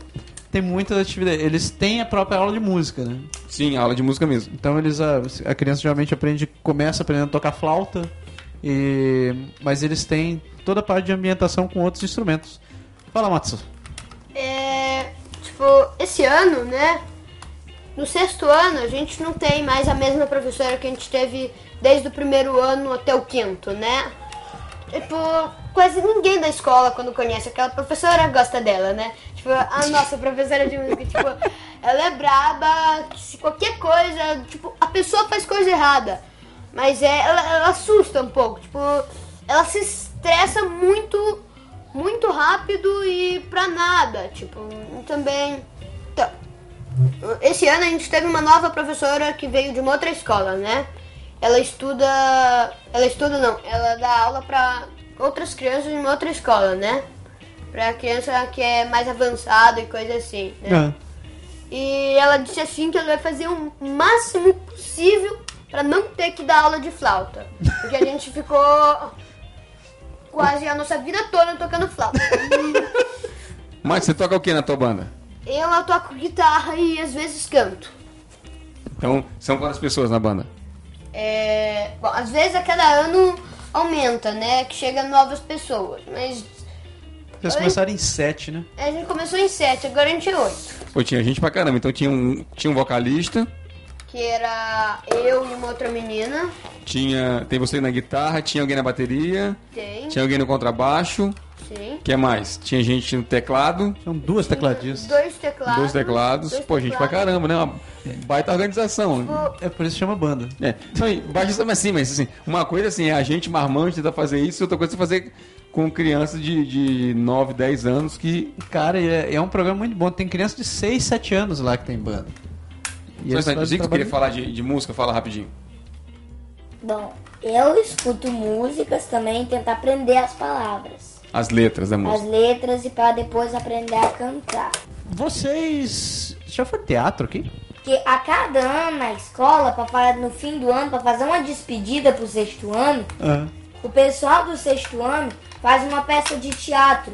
tem muitas atividades. Eles têm a própria aula de música, né? Sim, aula de música mesmo. Então eles a, a criança geralmente aprende, começa aprendendo a tocar flauta, e, mas eles têm toda a parte de ambientação com outros instrumentos. Fala, Matsu. É, tipo, esse ano, né? No sexto ano, a gente não tem mais a mesma professora que a gente teve desde o primeiro ano até o quinto, né? Tipo, quase ninguém da escola, quando conhece aquela professora, gosta dela, né? Tipo, a [LAUGHS] nossa professora de música, tipo, ela é braba, se qualquer coisa, tipo, a pessoa faz coisa errada. Mas é, ela, ela assusta um pouco, tipo, ela se estressa muito, muito rápido e pra nada, tipo, também. Esse ano a gente teve uma nova professora que veio de uma outra escola, né? Ela estuda. Ela estuda não, ela dá aula pra outras crianças de uma outra escola, né? Pra criança que é mais avançada e coisa assim, né? E ela disse assim que ela vai fazer o máximo possível pra não ter que dar aula de flauta. Porque a gente ficou quase a nossa vida toda tocando flauta. Mas você toca o que na tua banda? Eu toco guitarra e às vezes canto. Então, são quantas pessoas na banda? É, bom, às vezes a cada ano aumenta, né? Que chega novas pessoas. Mas Vocês começaram em sete, né? a gente começou em sete, agora a gente é oito. Pô, tinha gente pra caramba. Então tinha um, tinha um vocalista, Que era eu e uma outra menina. tinha. Tem você na guitarra, tinha alguém na bateria, Tem, tinha alguém no contrabaixo. Sim. O que mais? Tinha gente no teclado, São duas tecladistas. Dois teclados. dois teclados. dois Pô, gente pra teclados. caramba, né? Uma baita organização. É por isso que chama banda. É. Não, e baixista, mas assim, mas assim, uma coisa assim, é a gente marmante tentar fazer isso, outra coisa é fazer com crianças de, de 9, 10 anos que. Cara, é, é um programa muito bom. Tem criança de 6, 7 anos lá que tem banda. E Só tu trabalho- queria falar de, de música, fala rapidinho. Bom, eu escuto músicas também e tentar aprender as palavras, As letras da as música. letras e para depois aprender a cantar. Vocês. Já foi teatro aqui? Porque a cada ano na escola, pra, no fim do ano, para fazer uma despedida pro sexto ano, Ah. o pessoal do sexto ano faz uma peça de teatro.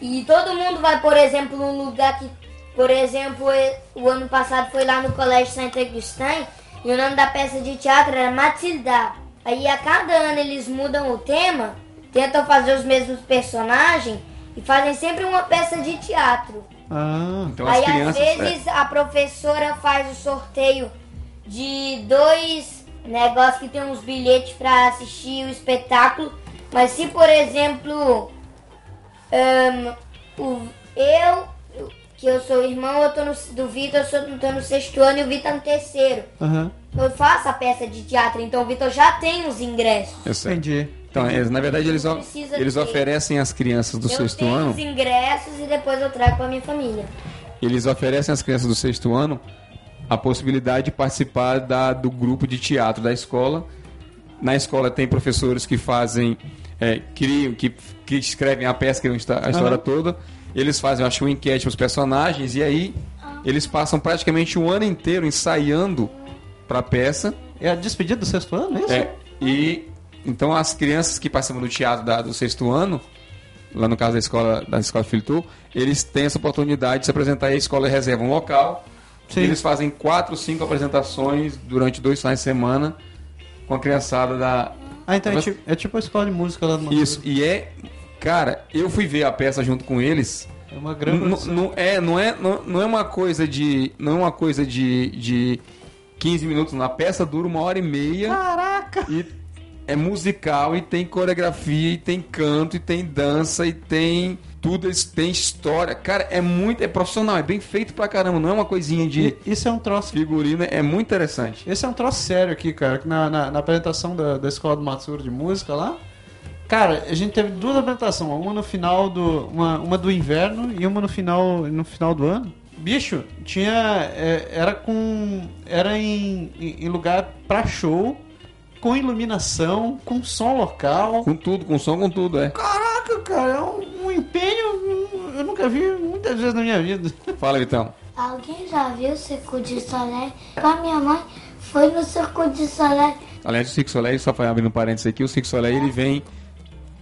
E todo mundo vai, por exemplo, num lugar que, por exemplo, o ano passado foi lá no Colégio Saint Augustin e o nome da peça de teatro era Matilda. Aí a cada ano eles mudam o tema, tentam fazer os mesmos personagens e fazem sempre uma peça de teatro. Ah. Então as Aí crianças. às vezes a professora faz o sorteio de dois negócios que tem uns bilhetes para assistir o espetáculo. Mas se por exemplo ahn, o, eu, que eu sou irmão, eu tô no, do Vitor, eu sou, tô no sexto ano e o Vitor no terceiro. Aham. Eu faço a peça de teatro, então o Vitor já tem os ingressos. Eu sei. Entendi. Então, eles, na verdade, eles, eles oferecem às crianças do eu sexto tenho ano. os ingressos e depois eu trago para minha família. Eles oferecem às crianças do sexto ano a possibilidade de participar da, do grupo de teatro da escola. Na escola tem professores que fazem, é, criam, que, que escrevem a peça, criam a histó- a história toda. Eles fazem, eu acho, uma enquete para os personagens e aí eles passam praticamente um ano inteiro ensaiando para a peça. É a despedida do sexto ano, é isso? É, e então as crianças que participam do teatro da- do sexto ano, lá no caso da escola da escola Filtor, eles têm essa oportunidade de se apresentar a escola reserva um local. Sim. Eles fazem quatro, cinco apresentações durante dois finais de semana com a criançada da Ah, então é tipo, é tipo a escola de música lá do isso e é Cara, eu fui ver a peça junto com eles. É uma grande Não, não é, não é, não, não é uma coisa de, não é uma coisa de, de 15 minutos. Na peça dura uma hora e meia. Caraca! E é musical e tem coreografia e tem canto e tem dança e tem tudo, eles tem história. Cara, é muito, é profissional, é bem feito pra caramba. Não é uma coisinha de Isso é um troço. figurino, é muito interessante. Esse é um troço sério aqui, cara. que Na, na, na apresentação da, da escola do Matsuro de música lá. Cara, a gente teve duas apresentações, uma no final do. Uma, uma do inverno e uma no final, no final do ano. Bicho, tinha. é, era com. Era em, em, em lugar pra show, com iluminação, com som local. Com tudo, com som, com tudo, é. Caraca, cara, é um, um empenho. Eu nunca vi muitas vezes na minha vida. [LAUGHS] Fala, Vitão. Alguém já viu o Circo de Soleil? Com a minha mãe foi no Circo de Soleil. Aliás, o Cirque Soleil, só abrindo um parênteses aqui, o Cirque Soleil ele vem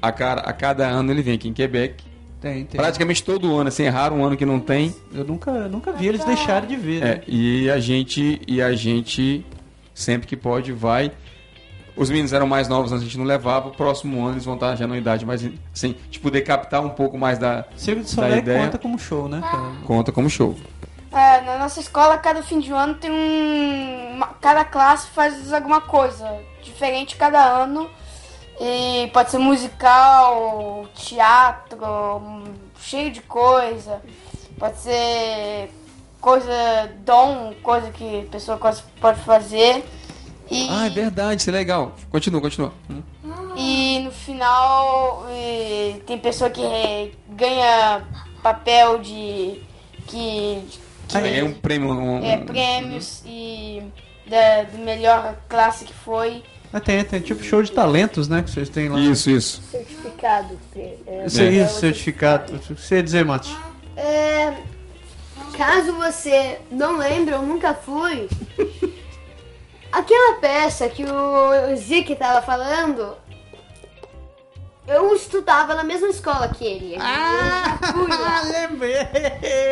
a, cara, a cada ano ele vem aqui em Quebec. Tem, tem. Praticamente todo ano, assim, é raro um ano que não tem. Eu nunca, nunca vi eles deixarem de ver. né? É, e a gente e a gente sempre que pode vai. Os meninos eram mais novos, a gente não levava. O próximo ano eles vão estar já numa idade mais assim, de poder captar um pouco mais da Circo de da Soleil ideia. conta como show, né, cara? Conta como show. É, na nossa escola, cada fim de ano tem um. uma- cada classe faz alguma coisa diferente cada ano. E pode ser musical, teatro, cheio de coisa. Pode ser coisa, dom, coisa que a pessoa pode fazer. E, Ah, é verdade, isso é legal. Continua, continua. Hum. e no final e tem pessoa que ganha papel de. que. que Ganhei um prêmio. Um, é, prêmios e da, do melhor classe que foi. Ah, tem, tem tipo show de talentos, né? Que vocês têm lá. Isso, isso. Certificado. é, Isso É. certificado. O que você ia dizer, Mati? É, caso você não lembre, eu nunca fui. [LAUGHS] Aquela peça que o Zic tava falando, eu estudava na mesma escola que ele. Lá. [LAUGHS] lembrei!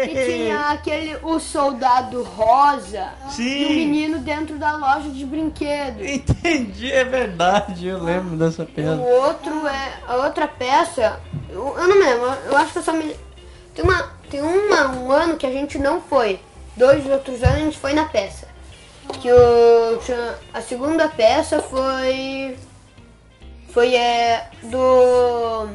E tinha aquele o soldado rosa Sim. e o menino dentro da loja de brinquedos. Entendi, é verdade, eu lembro dessa O peça. outro é. A outra peça. Eu, eu não me lembro, eu acho que eu só me. Tem, uma, tem uma, um ano que a gente não foi. Dois outros anos a gente foi na peça. Que o, a segunda peça foi. Foi é, do.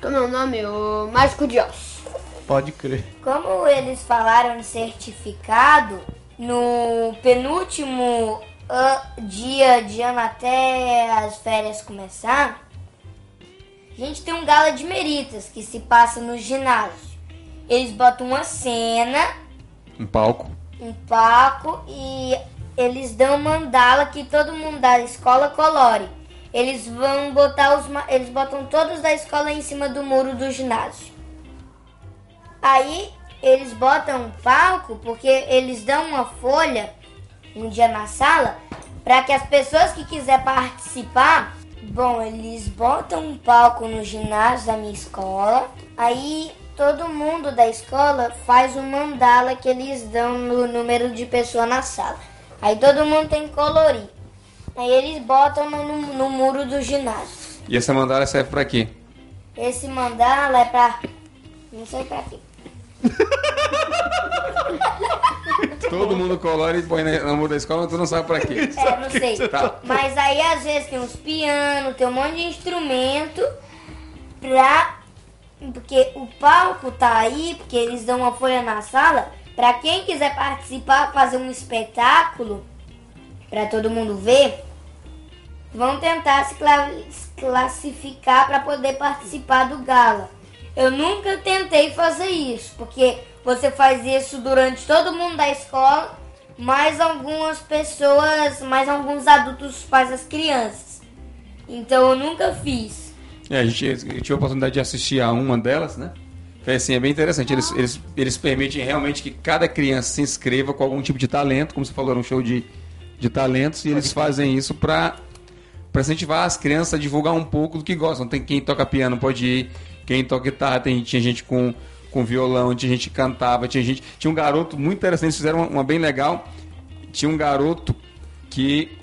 Como é o nome? O Mágico de Oz. Pode crer. Como eles falaram de certificado, no penúltimo dia de ano até as férias começar, a gente tem um gala de meritas que se passa no ginásio. Eles botam uma cena, Um palco. um palco e eles dão mandala que todo mundo da escola colore. Eles vão botar os eles botam todos da escola em cima do muro do ginásio. Aí eles botam um palco porque eles dão uma folha um dia na sala para que as pessoas que quiser participar, bom, eles botam um palco no ginásio da minha escola. Aí todo mundo da escola faz um mandala que eles dão no número de pessoa na sala. Aí todo mundo tem que colorir. Aí eles botam no, no- no muro do ginásio. E essa mandala serve pra quê? Esse mandala é pra. Não sei pra quê. [LAUGHS] Todo mundo colore e põe na- no muro da escola, mas tu não sabe pra quê. É, não sei. Tá. Mas aí às vezes tem uns pianos, tem um monte de instrumento pra. Porque o palco tá aí, porque eles dão uma folha na sala, pra quem quiser participar, fazer um espetáculo, pra todo mundo ver, vão tentar se cla- se classificar pra poder participar do gala. Eu nunca tentei fazer isso, porque você faz isso durante todo mundo da escola, mais algumas pessoas, mais alguns adultos faz as crianças. Então eu nunca fiz. É, a gente eu tive a oportunidade de assistir a uma delas, né? Foi assim, é bem interessante. Eles, eles, eles permitem realmente que cada criança se inscreva com algum tipo de talento, como você falou, era um show de, de talentos, e eles fazem isso para incentivar as crianças a divulgar um pouco do que gostam. Tem quem toca piano, pode ir, quem toca guitarra, tem, tinha gente com, com violão, tinha gente que cantava, tinha gente. Tinha um garoto muito interessante, eles fizeram uma, uma bem legal. Tinha um garoto que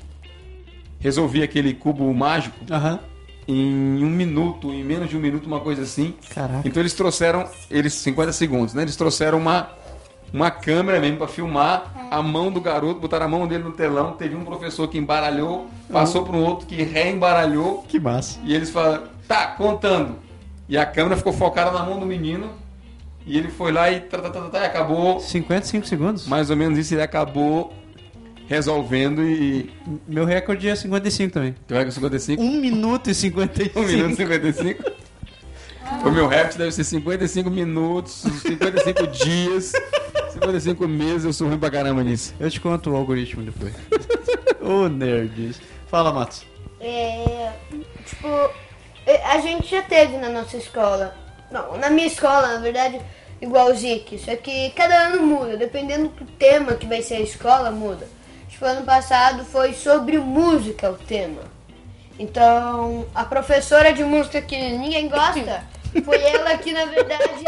resolvia aquele cubo mágico Aham. Em um minuto, em menos de um minuto, uma coisa assim. Caraca. Então eles trouxeram, eles 50 segundos, né? Eles trouxeram uma uma câmera mesmo para filmar a mão do garoto, botaram a mão dele no telão. Teve um professor que embaralhou, passou para um outro que reembaralhou Que massa. e eles falaram, tá, contando. E a câmera ficou focada na mão do menino. E ele foi lá e, tá, tá, tá, tá, e acabou, 55 segundos? mais ou menos isso, ele acabou resolvendo e. Meu recorde é 55 também. Tu vai com 55? 1 minuto e 55. 1 minuto e 55. O meu rap deve ser 55 minutos, 55 [LAUGHS] dias, 55 meses. Eu sou ruim pra caramba nisso. Eu te conto o algoritmo depois. [LAUGHS] Ô, nerds. Fala, Matos. É, tipo, é, a gente já teve na nossa escola. Não, na minha escola, na verdade, igual o Zic. Só que cada ano muda, dependendo do tema que vai ser a escola, muda. Tipo, ano passado foi sobre música o tema. Então, a professora de música que ninguém gosta foi ela que, na verdade,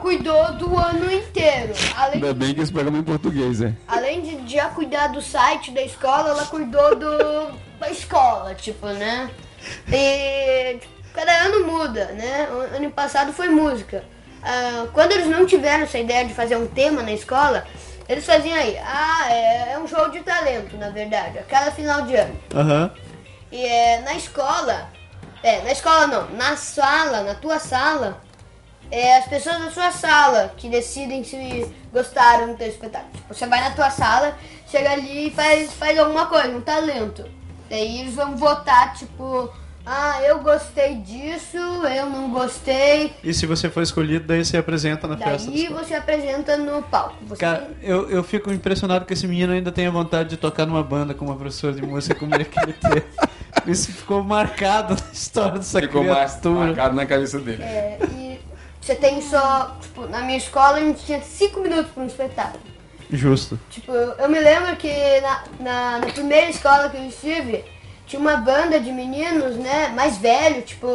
cuidou do ano inteiro. Além Ainda bem que esse programa é em português, é. Além de já cuidar do site da escola, ela cuidou do da escola, tipo, né? E cada ano muda, né? O ano passado foi música. Ah, quando eles não tiveram essa ideia de fazer um tema na escola, eles faziam aí, ah, é, é um jogo de talento, na verdade, a cada final de ano. Aham. E é, na escola, é, na escola não, na sala, na tua sala, é as pessoas da sua sala que decidem se gostaram do teu espetáculo. Tipo, você vai na tua sala, chega ali e faz, faz alguma coisa, um talento. Daí eles vão votar, tipo, ah, eu gostei disso, eu não gostei. E se você for escolhido, daí você apresenta na festa. da Daí escola. você apresenta no palco. Você Cara, eu, eu fico impressionado que esse menino ainda tenha vontade de tocar numa banda com uma professora de música como ele queria ter. [LAUGHS] Isso ficou marcado na história dessa Ficou mais criatura. marcado na cabeça dele. É, e você tem só, tipo, na minha escola a gente tinha cinco minutos para um espetáculo. Justo. Tipo, eu, eu me lembro que na, na, na primeira escola que eu estive, tinha uma banda de meninos, né, mais velho, tipo,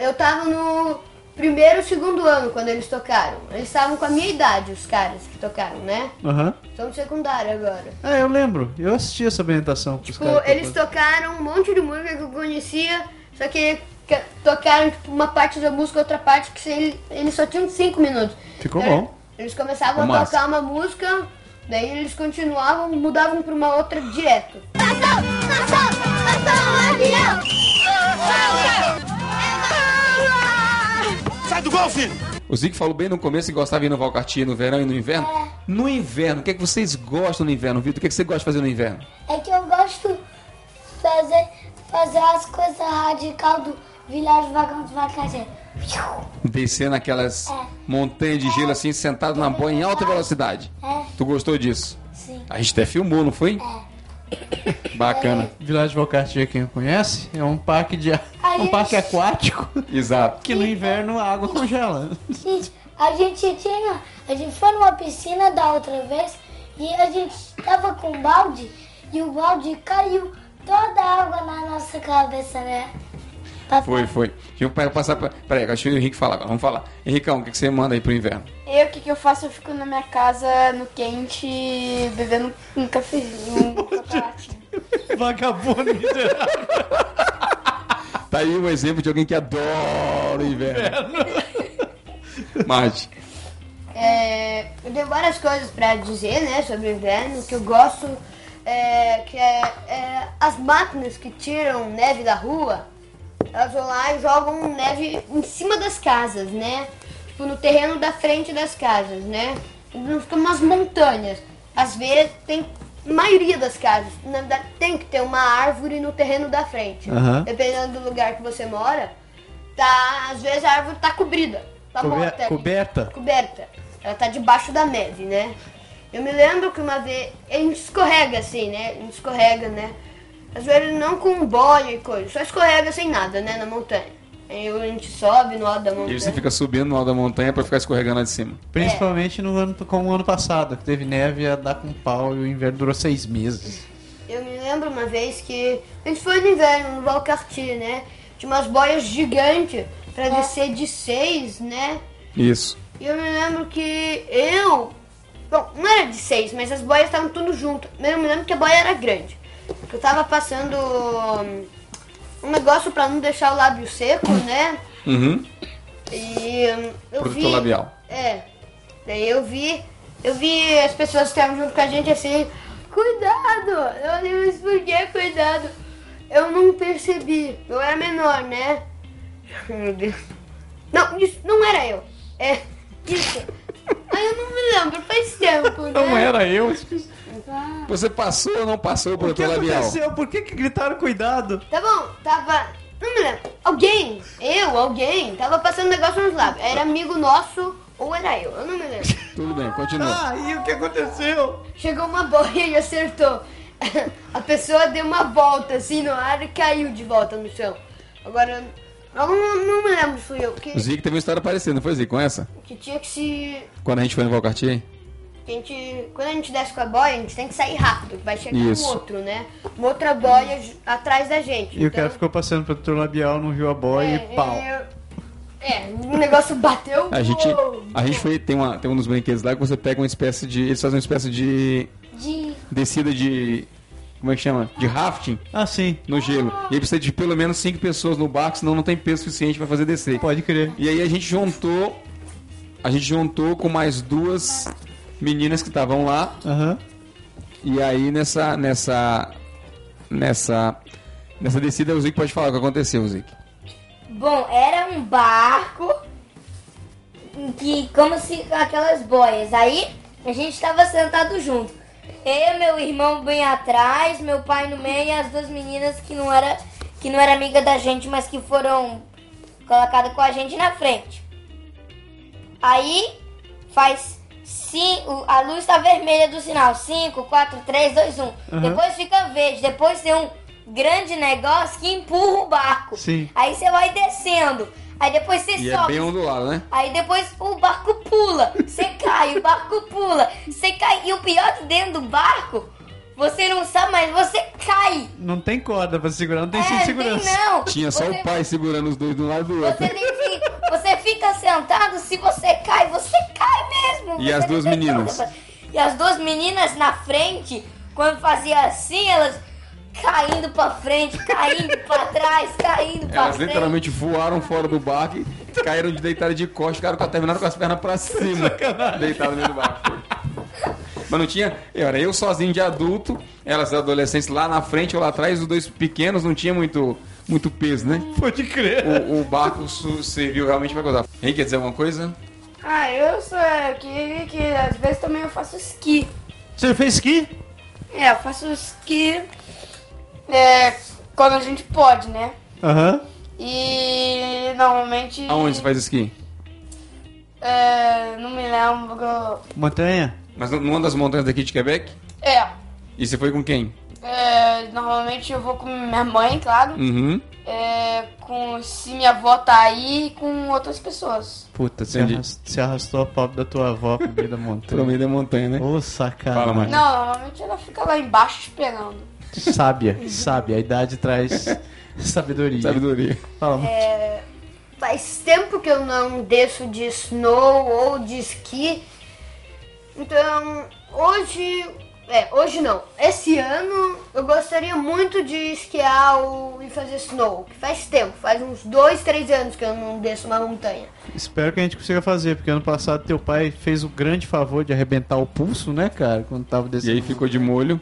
eu tava no primeiro, segundo ano quando eles tocaram. Eles estavam com a minha idade, os caras que tocaram, né? Aham. Estão no secundário agora. É, eu lembro. Eu assisti essa apresentação pros Tipo, caras. eles tocaram um monte de música que eu conhecia, só que que tocaram tipo, uma parte da música, outra parte que se- eles só tinham cinco minutos. Ficou Então, bom. Eles começavam Ficou a massa. tocar uma música, daí eles continuavam, mudavam pra uma outra direto. O Zico falou bem no começo que gostava de ir no Valcartier no verão e no inverno. No inverno, o que, é que vocês gostam no inverno, Vitor? O que, é que você gosta de fazer no inverno? É que eu gosto de fazer, fazer as coisas radicais do Village Vagão de Vacaria. Descer naquelas É. montanhas de gelo assim, sentado na boia em alta velocidade. É, Tu gostou disso? sim. A gente até filmou, não foi? Bacana. Village Valcartier, quem conhece, é um parque de Aí um eles- parque aquático Exato. que no inverno a água congela. Gente, a gente tinha. A gente foi numa piscina da outra vez e a gente tava com um balde e o balde caiu toda a água na nossa cabeça, né? Tá- Foi, foi. Deixa eu pa- passar pra. Peraí, deixa o Henrique falar agora. Vamos falar. Henricão, o que, que você manda aí pro inverno? Eu, o que, que eu faço? Eu fico na minha casa, no quente, bebendo um cafezinho, um [LAUGHS] chocolatinho. Vagabundo miserável. Tá aí um exemplo de alguém que adora o inverno. Marte. É, eu tenho várias coisas pra dizer, né, sobre o inverno, que eu gosto, é, que é, é as máquinas que tiram neve da rua, elas vão lá e jogam neve em cima das casas, né? Tipo, no terreno da frente das casas, né? Não ficam umas montanhas. Às vezes tem maioria das casas, na verdade, tem que ter uma árvore no terreno da frente. Aham. Dependendo do lugar que você mora, tá, às vezes a árvore tá cobrida. Tá Cober- morta ali coberta. coberta. Ela tá debaixo da neve, né? Eu me lembro que uma vez. A gente escorrega assim, né? A gente escorrega, né? Às vezes não com boia e coisa, só escorrega sem nada, né? Na montanha. Aí a gente sobe no alto da E montanha. você fica subindo no alto da montanha pra ficar escorregando lá de cima. Principalmente no ano, como o ano passado, que teve neve a dar com pau e o inverno durou seis meses. Eu me lembro uma vez que a gente foi no inverno, no Valcartier, né? Tinha umas boias gigantes pra descer de seis, né? Isso. E eu me lembro que eu. Bom, não era de seis, mas as boias estavam tudo junto. Mas eu me lembro que a boia era grande. Eu tava passando um negócio pra não deixar o lábio seco, né? Uhum. E hum, eu Protetor vi. labial. É. Daí eu vi. Eu vi as pessoas que estavam junto com a gente assim. Cuidado! Eu olhei, mas por que cuidado? Eu não percebi. Eu era menor, né? [LAUGHS] Meu Deus. Não, isso não era eu. É. Isso. Eu não me lembro, faz tempo, né? Não era eu. Você passou ou não passou o O que protetor labial? aconteceu? Por que, que gritaram cuidado? Tá bom, tava. Não me lembro. Alguém, eu, alguém, tava passando negócio nos lábios. Era amigo nosso ou era eu? Eu não me lembro. [LAUGHS] Tudo bem, continua. Ah, e o que aconteceu? Chegou uma boia e acertou. [LAUGHS] A pessoa deu uma volta assim no ar e caiu de volta no chão. Agora, eu não, não me lembro se fui eu. Que, O Zico teve uma história parecida, não foi, Zico, com essa? que tinha que se. Quando a gente foi no Valcartier? que a gente, quando a gente desce com a boia, a gente tem que sair rápido, que vai chegar Isso. um outro, né? Uma outra boia atrás da gente. E o cara ficou passando protetor labial, não viu a boia Então- é, e pau. É, é, o negócio bateu. A gente, uou, a gente foi, tem, uma, tem um dos brinquedos lá que você pega uma espécie de. Eles fazem uma espécie de De. descida de. Como é que chama? De rafting Ah, sim. no gelo. E aí precisa de pelo menos cinco pessoas no barco, senão não tem peso suficiente pra fazer descer. Pode crer. E aí a gente juntou. A gente juntou com mais duas meninas que estavam lá. Aham. E aí nessa. nessa. nessa. nessa descida o Zico pode falar o que aconteceu, Zico. Bom, era um barco que como se aquelas boias. Aí a gente tava sentado junto. Eu, meu irmão bem atrás, meu pai no meio e as duas meninas que não era que não era amiga da gente, mas que foram colocadas com a gente na frente. Aí faz sim, o- a luz tá vermelha do sinal. 5, 4, 3, 2, 1. Depois fica verde. Depois tem um grande negócio que empurra o barco. Sim. Aí você vai descendo. Aí depois você E é sobe. bem ondulado, né? Aí depois o barco pula. Você cai, o barco pula. Você cai. E o pior é que dentro do barco, você não sabe, mas você cai. Não tem corda pra segurar, não tem é, cinto de tem segurança. não. Tinha só Você- o pai segurando os dois de um lado do outro. Você tem que. Você fica sentado, se você cai, você cai mesmo. E Você as duas meninas? E as duas meninas na frente, quando fazia assim, elas caindo pra frente, caindo pra trás, caindo pra Elas frente. literalmente voaram fora do barco e caíram de deitada de costas, ficaram com- terminaram com as pernas pra cima. Deitado dentro do barco. Mas não tinha. Era eu sozinho de adulto, elas adolescentes lá na frente ou lá atrás, os dois pequenos, não tinha muito, muito peso, né? Pode crer. O, o barco serviu realmente pra gozar. Henrique, quer dizer alguma coisa? Ah, eu sou que, que às vezes também eu faço esqui. Você fez esqui? É, eu faço esqui é, quando a gente pode, né? Aham. E normalmente. Aonde você faz esqui? É, não me lembro. Montanha? Mas numa das montanhas daqui de Quebec? É, E você foi com quem? é, normalmente eu vou com minha mãe, claro. Uhum. É, com se minha avó tá aí e com outras pessoas. Puta, você Entendi. arrastou, você arrastou a pobre da tua avó pro meio da montanha. [LAUGHS] meio da montanha, né? Ô, sacana. Fala. Não, normalmente ela fica lá embaixo esperando. Sábia, sábia. A idade traz sabedoria. Sabedoria. Fala, mano. Faz tempo que eu não desço de snow ou de esqui. Então, hoje. É, hoje não. Esse ano eu gostaria muito de esquiar ou, e fazer snow. Que faz tempo, faz uns dois, três anos que eu não desço uma montanha. Espero que a gente consiga fazer, porque ano passado teu pai fez o grande favor de arrebentar o pulso, né, cara? Quando tava E descendo. aí ficou de molho.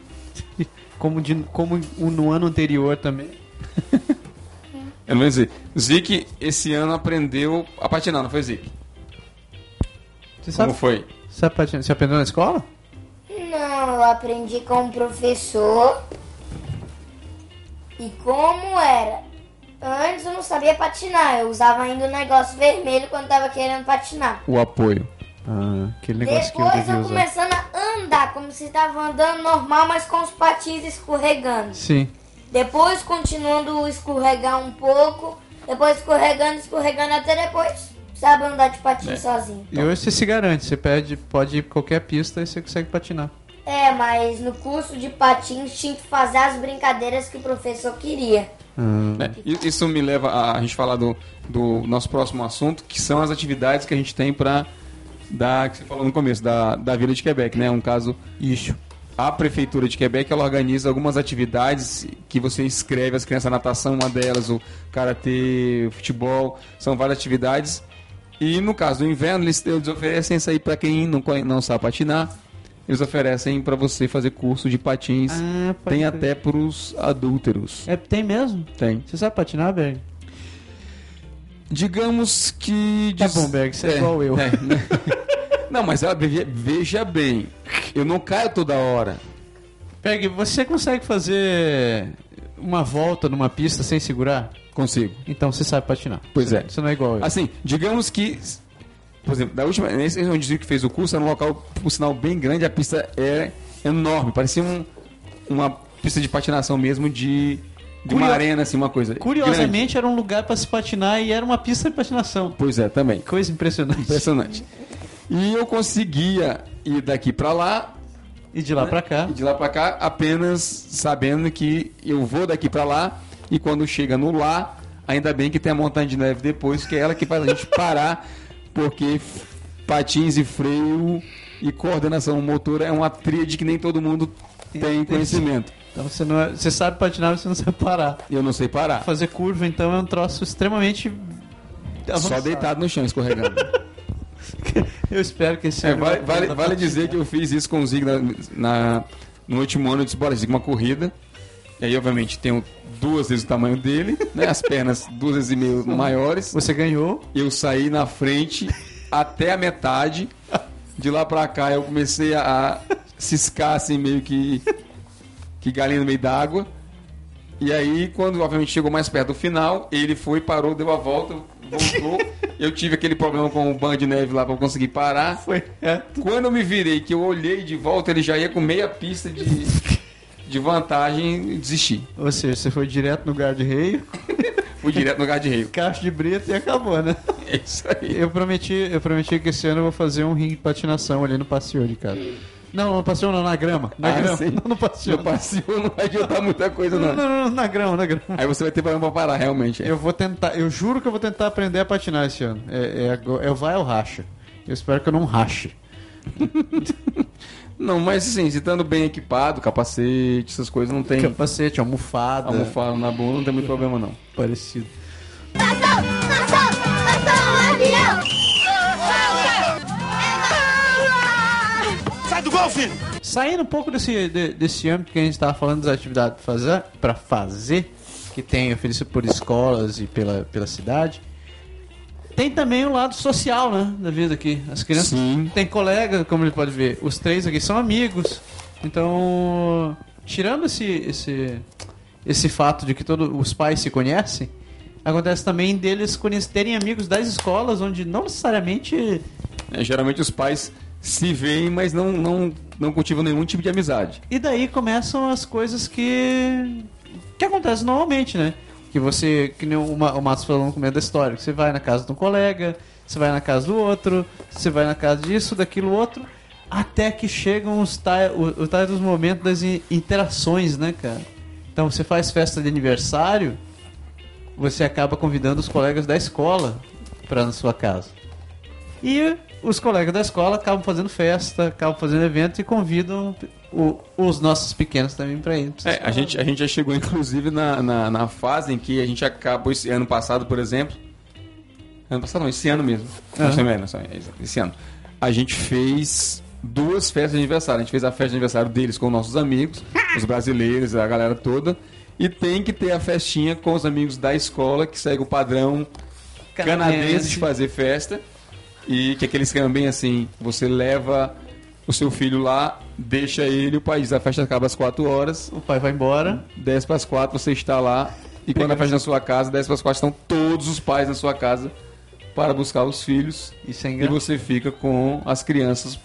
Como, de, como no ano anterior também. [LAUGHS] Eu não vou dizer. Zic esse ano aprendeu a patinar, não foi Zic? Você Como sabe, foi? sabe patinar? Você aprendeu na escola? Não, eu aprendi com um professor. E como era? Antes eu não sabia patinar, eu usava ainda o negócio vermelho quando tava querendo patinar. O apoio. Ah, aquele negócio que eu Depois devia eu usar. começando a andar, como se tava andando normal, mas com os patins escorregando. Sim. Depois continuando a escorregar um pouco, depois escorregando, escorregando até depois sabe andar de patins sozinho. E hoje você se garante, você pede, pode ir pra qualquer pista e você consegue patinar. É, mas no curso de patins tinha que fazer as brincadeiras que o professor queria. É, i- isso me leva a, a gente falar do, do nosso próximo assunto, que são as atividades que a gente tem pra dar, que você falou no começo, da, da Vila de Quebec, né? Um caso Isso. a prefeitura de Quebec ela organiza algumas atividades que você escreve as crianças natação uma delas o karatê futebol são várias atividades e no caso do inverno eles, eles oferecem isso aí para quem não não sabe patinar eles oferecem para você fazer curso de patins Ah, tem até para os adúlteros É, tem mesmo? tem Você sabe patinar, Berg? Digamos que Tá bom, Berg, você é igual eu. é, né? [LAUGHS] não mas veja- bem eu não caio toda hora Berg, você consegue fazer uma volta numa pista sem segurar? consigo Então você sabe patinar. Pois Você- é. Você não é igual eu. Assim, digamos que. Por exemplo, da última. Nesse onde que fez o curso, era um local, por sinal, bem grande, a pista é enorme. Parecia um, uma pista de patinação mesmo de. De uma Curio- arena, assim, uma coisa. grande. Curiosamente, era um lugar para se patinar e era uma pista de patinação. Pois é, também. Coisa impressionante. Impressionante. E eu conseguia ir daqui pra lá E de lá pra cá. e de lá pra cá apenas sabendo que eu vou daqui pra lá e quando chega no lá, ainda bem que tem a montanha de neve depois, que é ela que faz a gente parar, porque patins e freio e coordenação motora é uma tríade que nem todo mundo tem conhecimento. Então você não é- você sabe patinar, mas você não sabe parar. Eu não sei parar. Fazer curva, então, é um troço extremamente. Só avançado. deitado no chão, escorregando. [LAUGHS] Eu espero que esse É, ano vale, vale, vale dizer que eu fiz isso com o Zig na, na- no último ano. Eu disse, bora, Zig, uma corrida. E aí, obviamente, tenho duas vezes o tamanho dele, né? As pernas [LAUGHS] duas vezes e meio maiores. Você ganhou. Eu saí na frente até a metade. De lá pra cá, eu comecei a ciscar, assim, meio que, que galinha no meio d'água. E aí, quando obviamente chegou mais perto do final, ele foi, parou, deu a volta, voltou. [LAUGHS] eu tive aquele problema com o banho de neve lá pra eu conseguir parar. Foi. É. Quando eu me virei, que eu olhei de volta, ele já ia com meia pista de, de vantagem e desisti. Ou seja, você foi direto no guarda-reio, [LAUGHS] Fui direto no guarda-reio. [LAUGHS] caixa de brita e acabou, né? É isso aí. Eu prometi, eu prometi que esse ano eu vou fazer um ringue de patinação ali no passeio de casa. Não, não passeio não, na grama. Na Ah, grama. sim. Não. No passeio não vai adiantar muita coisa, Não, não. não, não, na grama, na grama. Aí você vai ter problema pra parar, realmente. Eu vou tentar, eu juro que eu vou tentar aprender a patinar esse ano. É, é, é o vai ou racha. Eu espero que eu não rache. [LAUGHS] Não, mas assim, se estando bem equipado, capacete, essas coisas, não tem Capacete, almofada. almofada na bunda, não tem muito problema, não. Parecido. Sai do gol, filho! Saindo um pouco desse, de- desse âmbito que a gente estava falando das atividades para fazer, pra fazer, que tem oferecido por escolas e pela, pela cidade, tem também o lado social, né, da vida aqui. As crianças Sim. têm colega, como ele pode ver, os três aqui são amigos. Então, tirando esse, esse, esse fato de que todos os pais se conhecem, acontece também deles terem amigos das escolas, onde não necessariamente É, geralmente os pais se veem, mas não, não, não cultivam nenhum tipo de amizade. E daí começam as coisas que. que acontecem normalmente, né? Que você, que nem o, Ma- o Márcio falou no começo da história, que você vai na casa de um colega, você vai na casa do outro, você vai na casa disso, daquilo outro, até que chegam os tais o, o tais dos momentos das in- interações, né, cara? Então você faz festa de aniversário, você acaba convidando os colegas da escola para na sua casa. E os colegas da escola acabam fazendo festa, acabam fazendo evento e convidam o- os nossos pequenos também para ir. É, a gente, a gente já chegou, inclusive, na, na, na fase em que a gente acabou esse ano passado, por exemplo. Ano passado não, esse ano mesmo. Não, Aham. não, não, esse ano. A gente fez duas festas de aniversário. A gente fez a festa de aniversário deles com nossos amigos, os brasileiros, a galera toda. E tem que ter a festinha com os amigos da escola, que segue o padrão canadense de fazer festa. E que é aquele esquema bem assim, você leva o seu filho lá, deixa ele, o país, a festa acaba às 4 horas, O pai vai embora. 10 para as 4 você está lá, e quando a festa na sua casa, 10 para as 4 estão todos os pais na sua casa para buscar os filhos, Isso é e você fica com as crianças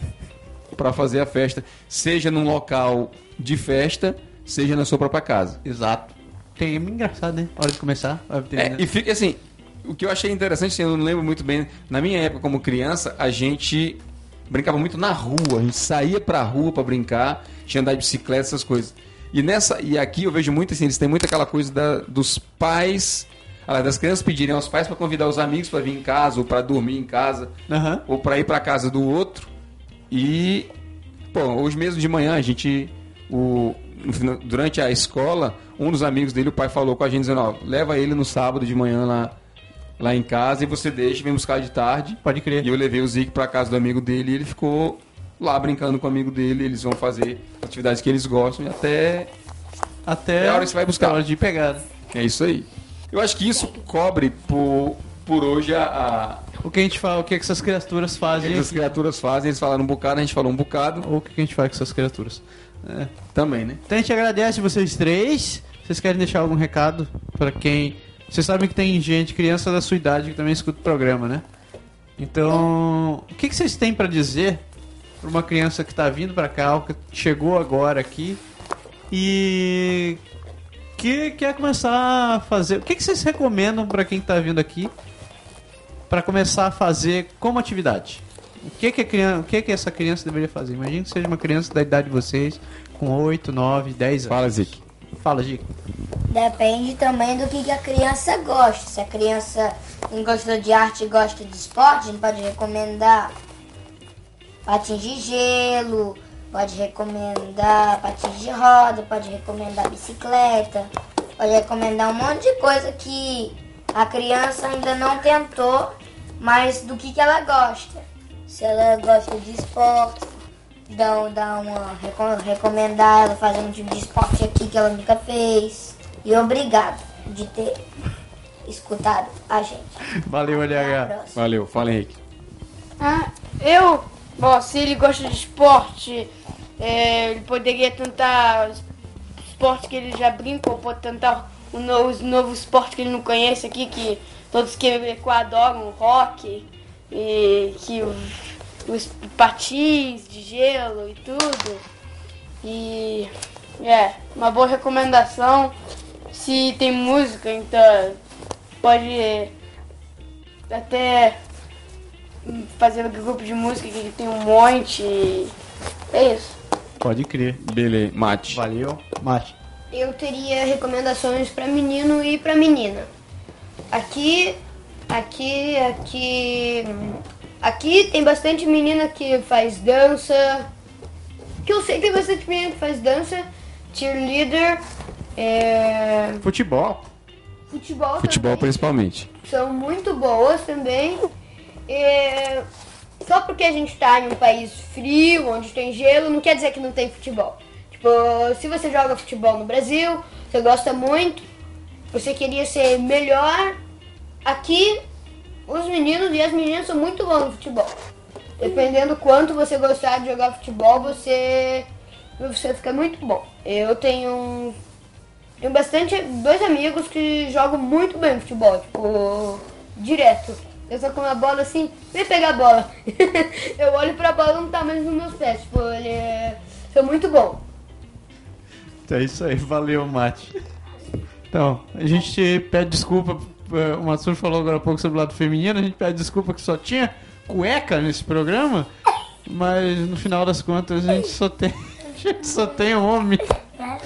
para fazer a festa, seja num local de festa, seja na sua própria casa. Exato. Tem é engraçado, né? Hora de começar. vai ter- É, e fica assim, o que eu achei interessante, assim, eu não lembro muito bem, na minha época como criança, a gente brincava muito na rua, a gente saía pra rua pra brincar, tinha andar de bicicleta, essas coisas. E nessa e aqui eu vejo muito assim, eles têm muito aquela coisa da- dos pais, aliás, das crianças pedirem aos pais pra convidar os amigos pra vir em casa ou pra dormir em casa, Aham. ou pra ir pra casa do outro. E pô, hoje mesmo de manhã a gente o, durante a escola, um dos amigos dele, o pai falou com a gente, dizendo, ó, leva ele no sábado de manhã lá, lá em casa e você deixa, vem buscar de tarde. Pode crer. E eu levei o Zeke pra casa do amigo dele e ele ficou lá brincando com o amigo dele. Eles vão fazer atividades que eles gostam e até Até É a hora que você vai buscar. a hora de pegar. é isso aí. Eu acho que isso cobre por, por hoje a, a, O que a gente fala, o que, que essas criaturas o fazem que as criaturas fazem. Eles falaram um bocado, a gente falou um bocado ou o que a gente faz com essas criaturas. É. também, né? Então a gente agradece vocês três. Vocês querem deixar algum recado pra quem. Vocês sabem que tem gente, criança da sua idade, que também escuta o programa, né? Então, o que, que vocês têm pra dizer pra uma criança que tá vindo pra cá, ou que chegou agora aqui e que quer começar a fazer? O que, que vocês recomendam pra quem tá vindo aqui pra começar a fazer como atividade? O que que, criança, o que que essa criança deveria fazer? Imagina que seja uma criança da idade de vocês, com 8, 9, 10 anos. Fala, Zeke. Fala, Gico. Depende também do que, que a criança gosta. Se a criança não gosta de arte e gosta de esporte, a gente pode recomendar patins de gelo, pode recomendar patins de roda, pode recomendar bicicleta, pode recomendar um monte de coisa que a criança ainda não tentou, mas do que, que ela gosta. Se ela gosta de esporte, dá, dá uma, reco- recomendar ela fazer um tipo de esporte aqui que ela nunca fez. E obrigado de ter escutado a gente. Valeu, LH. Valeu, fala, Henrique. Ah, eu, bom, se ele gosta de esporte, é, ele poderia tentar esporte que ele já brinca, ou pode tentar um novo, novo esporte que ele não conhece aqui, que todos que adoram, o rock, e que os patins de gelo e tudo. E é, uma boa recomendação. Se tem música, então pode até fazer grupo de música que tem um monte. e É isso. Pode crer. Beleza, mate. Valeu. Mate. Eu teria recomendações para menino e para menina. Aqui, aqui, aqui, aqui tem bastante menina que faz dança. Que eu sei que tem bastante menina que faz dança, cheerleader, é, Futebol. futebol, Futebol também. principalmente. são muito boas também. É, Só porque a gente tá em um país frio, onde tem gelo, não quer dizer que não tem futebol. Tipo, se você joga futebol no Brasil, você gosta muito, você queria ser melhor, aqui os meninos e as meninas são muito bons no futebol. Dependendo quanto você gostar de jogar futebol, você, você fica muito bom. Eu tenho tenho bastante dois amigos que jogam muito bem futebol, tipo, direto. Eu só com a bola assim, vem pegar a bola. [LAUGHS] eu olho pra bola não tá mais nos meus pés. Tipo, ele é. São muito bom. Então é isso aí. Valeu, Mate. Então, a gente pede desculpa. Eh, O Matsuri falou agora há pouco sobre o lado feminino. A gente pede desculpa que só tinha cueca nesse programa. Mas no final das contas a gente só tem. A gente só tem homem.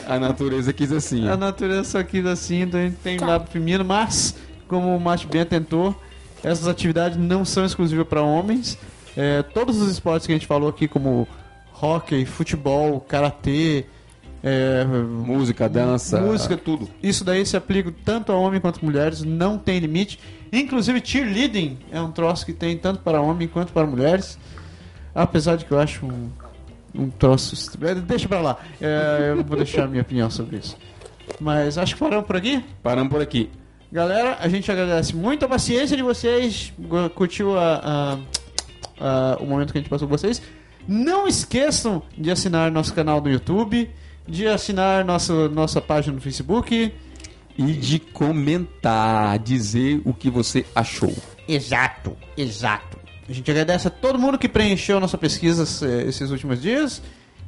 A natureza quis assim. A natureza só quis assim, então a gente tem lado feminino, mas, como o Mate bem atentou, essas atividades não são exclusivas para homens. É, todos os esportes que a gente falou aqui, como hockey, futebol, karatê, é, Música, dança. música, tudo. Isso daí se aplica tanto a homem quanto a mulheres, não tem limite. Inclusive, cheerleading é um troço que tem tanto para homem quanto para mulheres. Apesar de que eu acho um, um troço. é, Deixa pra lá. É, eu vou deixar a minha opinião sobre isso. Mas acho que paramos por aqui. Paramos por aqui. Galera, a gente agradece muito a paciência de vocês. Curtiu a- a- a- o momento que a gente passou com vocês. Não esqueçam de assinar nosso canal no YouTube, de assinar nossa, nossa página no Facebook. E de comentar, dizer o que você achou. Exato, exato. A gente agradece a todo mundo que preencheu nossa pesquisa esse- esses últimos dias.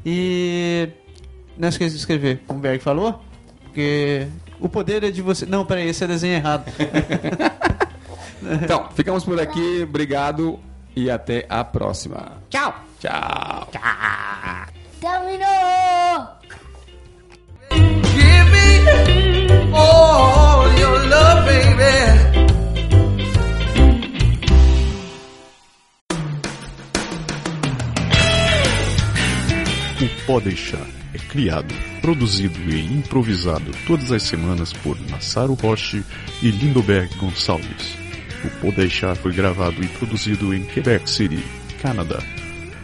E não esqueça de escrever, como o Berg falou, porque o poder é de você. Não, peraí, esse é desenho errado. Então, ficamos por aqui. Obrigado e até a próxima. Tchau! Tchau. Terminou! Give me all your love, baby. Pode Deixar é criado, produzido e improvisado todas as semanas por Massaro Roche e Lindoberg Gonçalves. O Pode Deixar foi gravado e produzido em Quebec City, Canadá.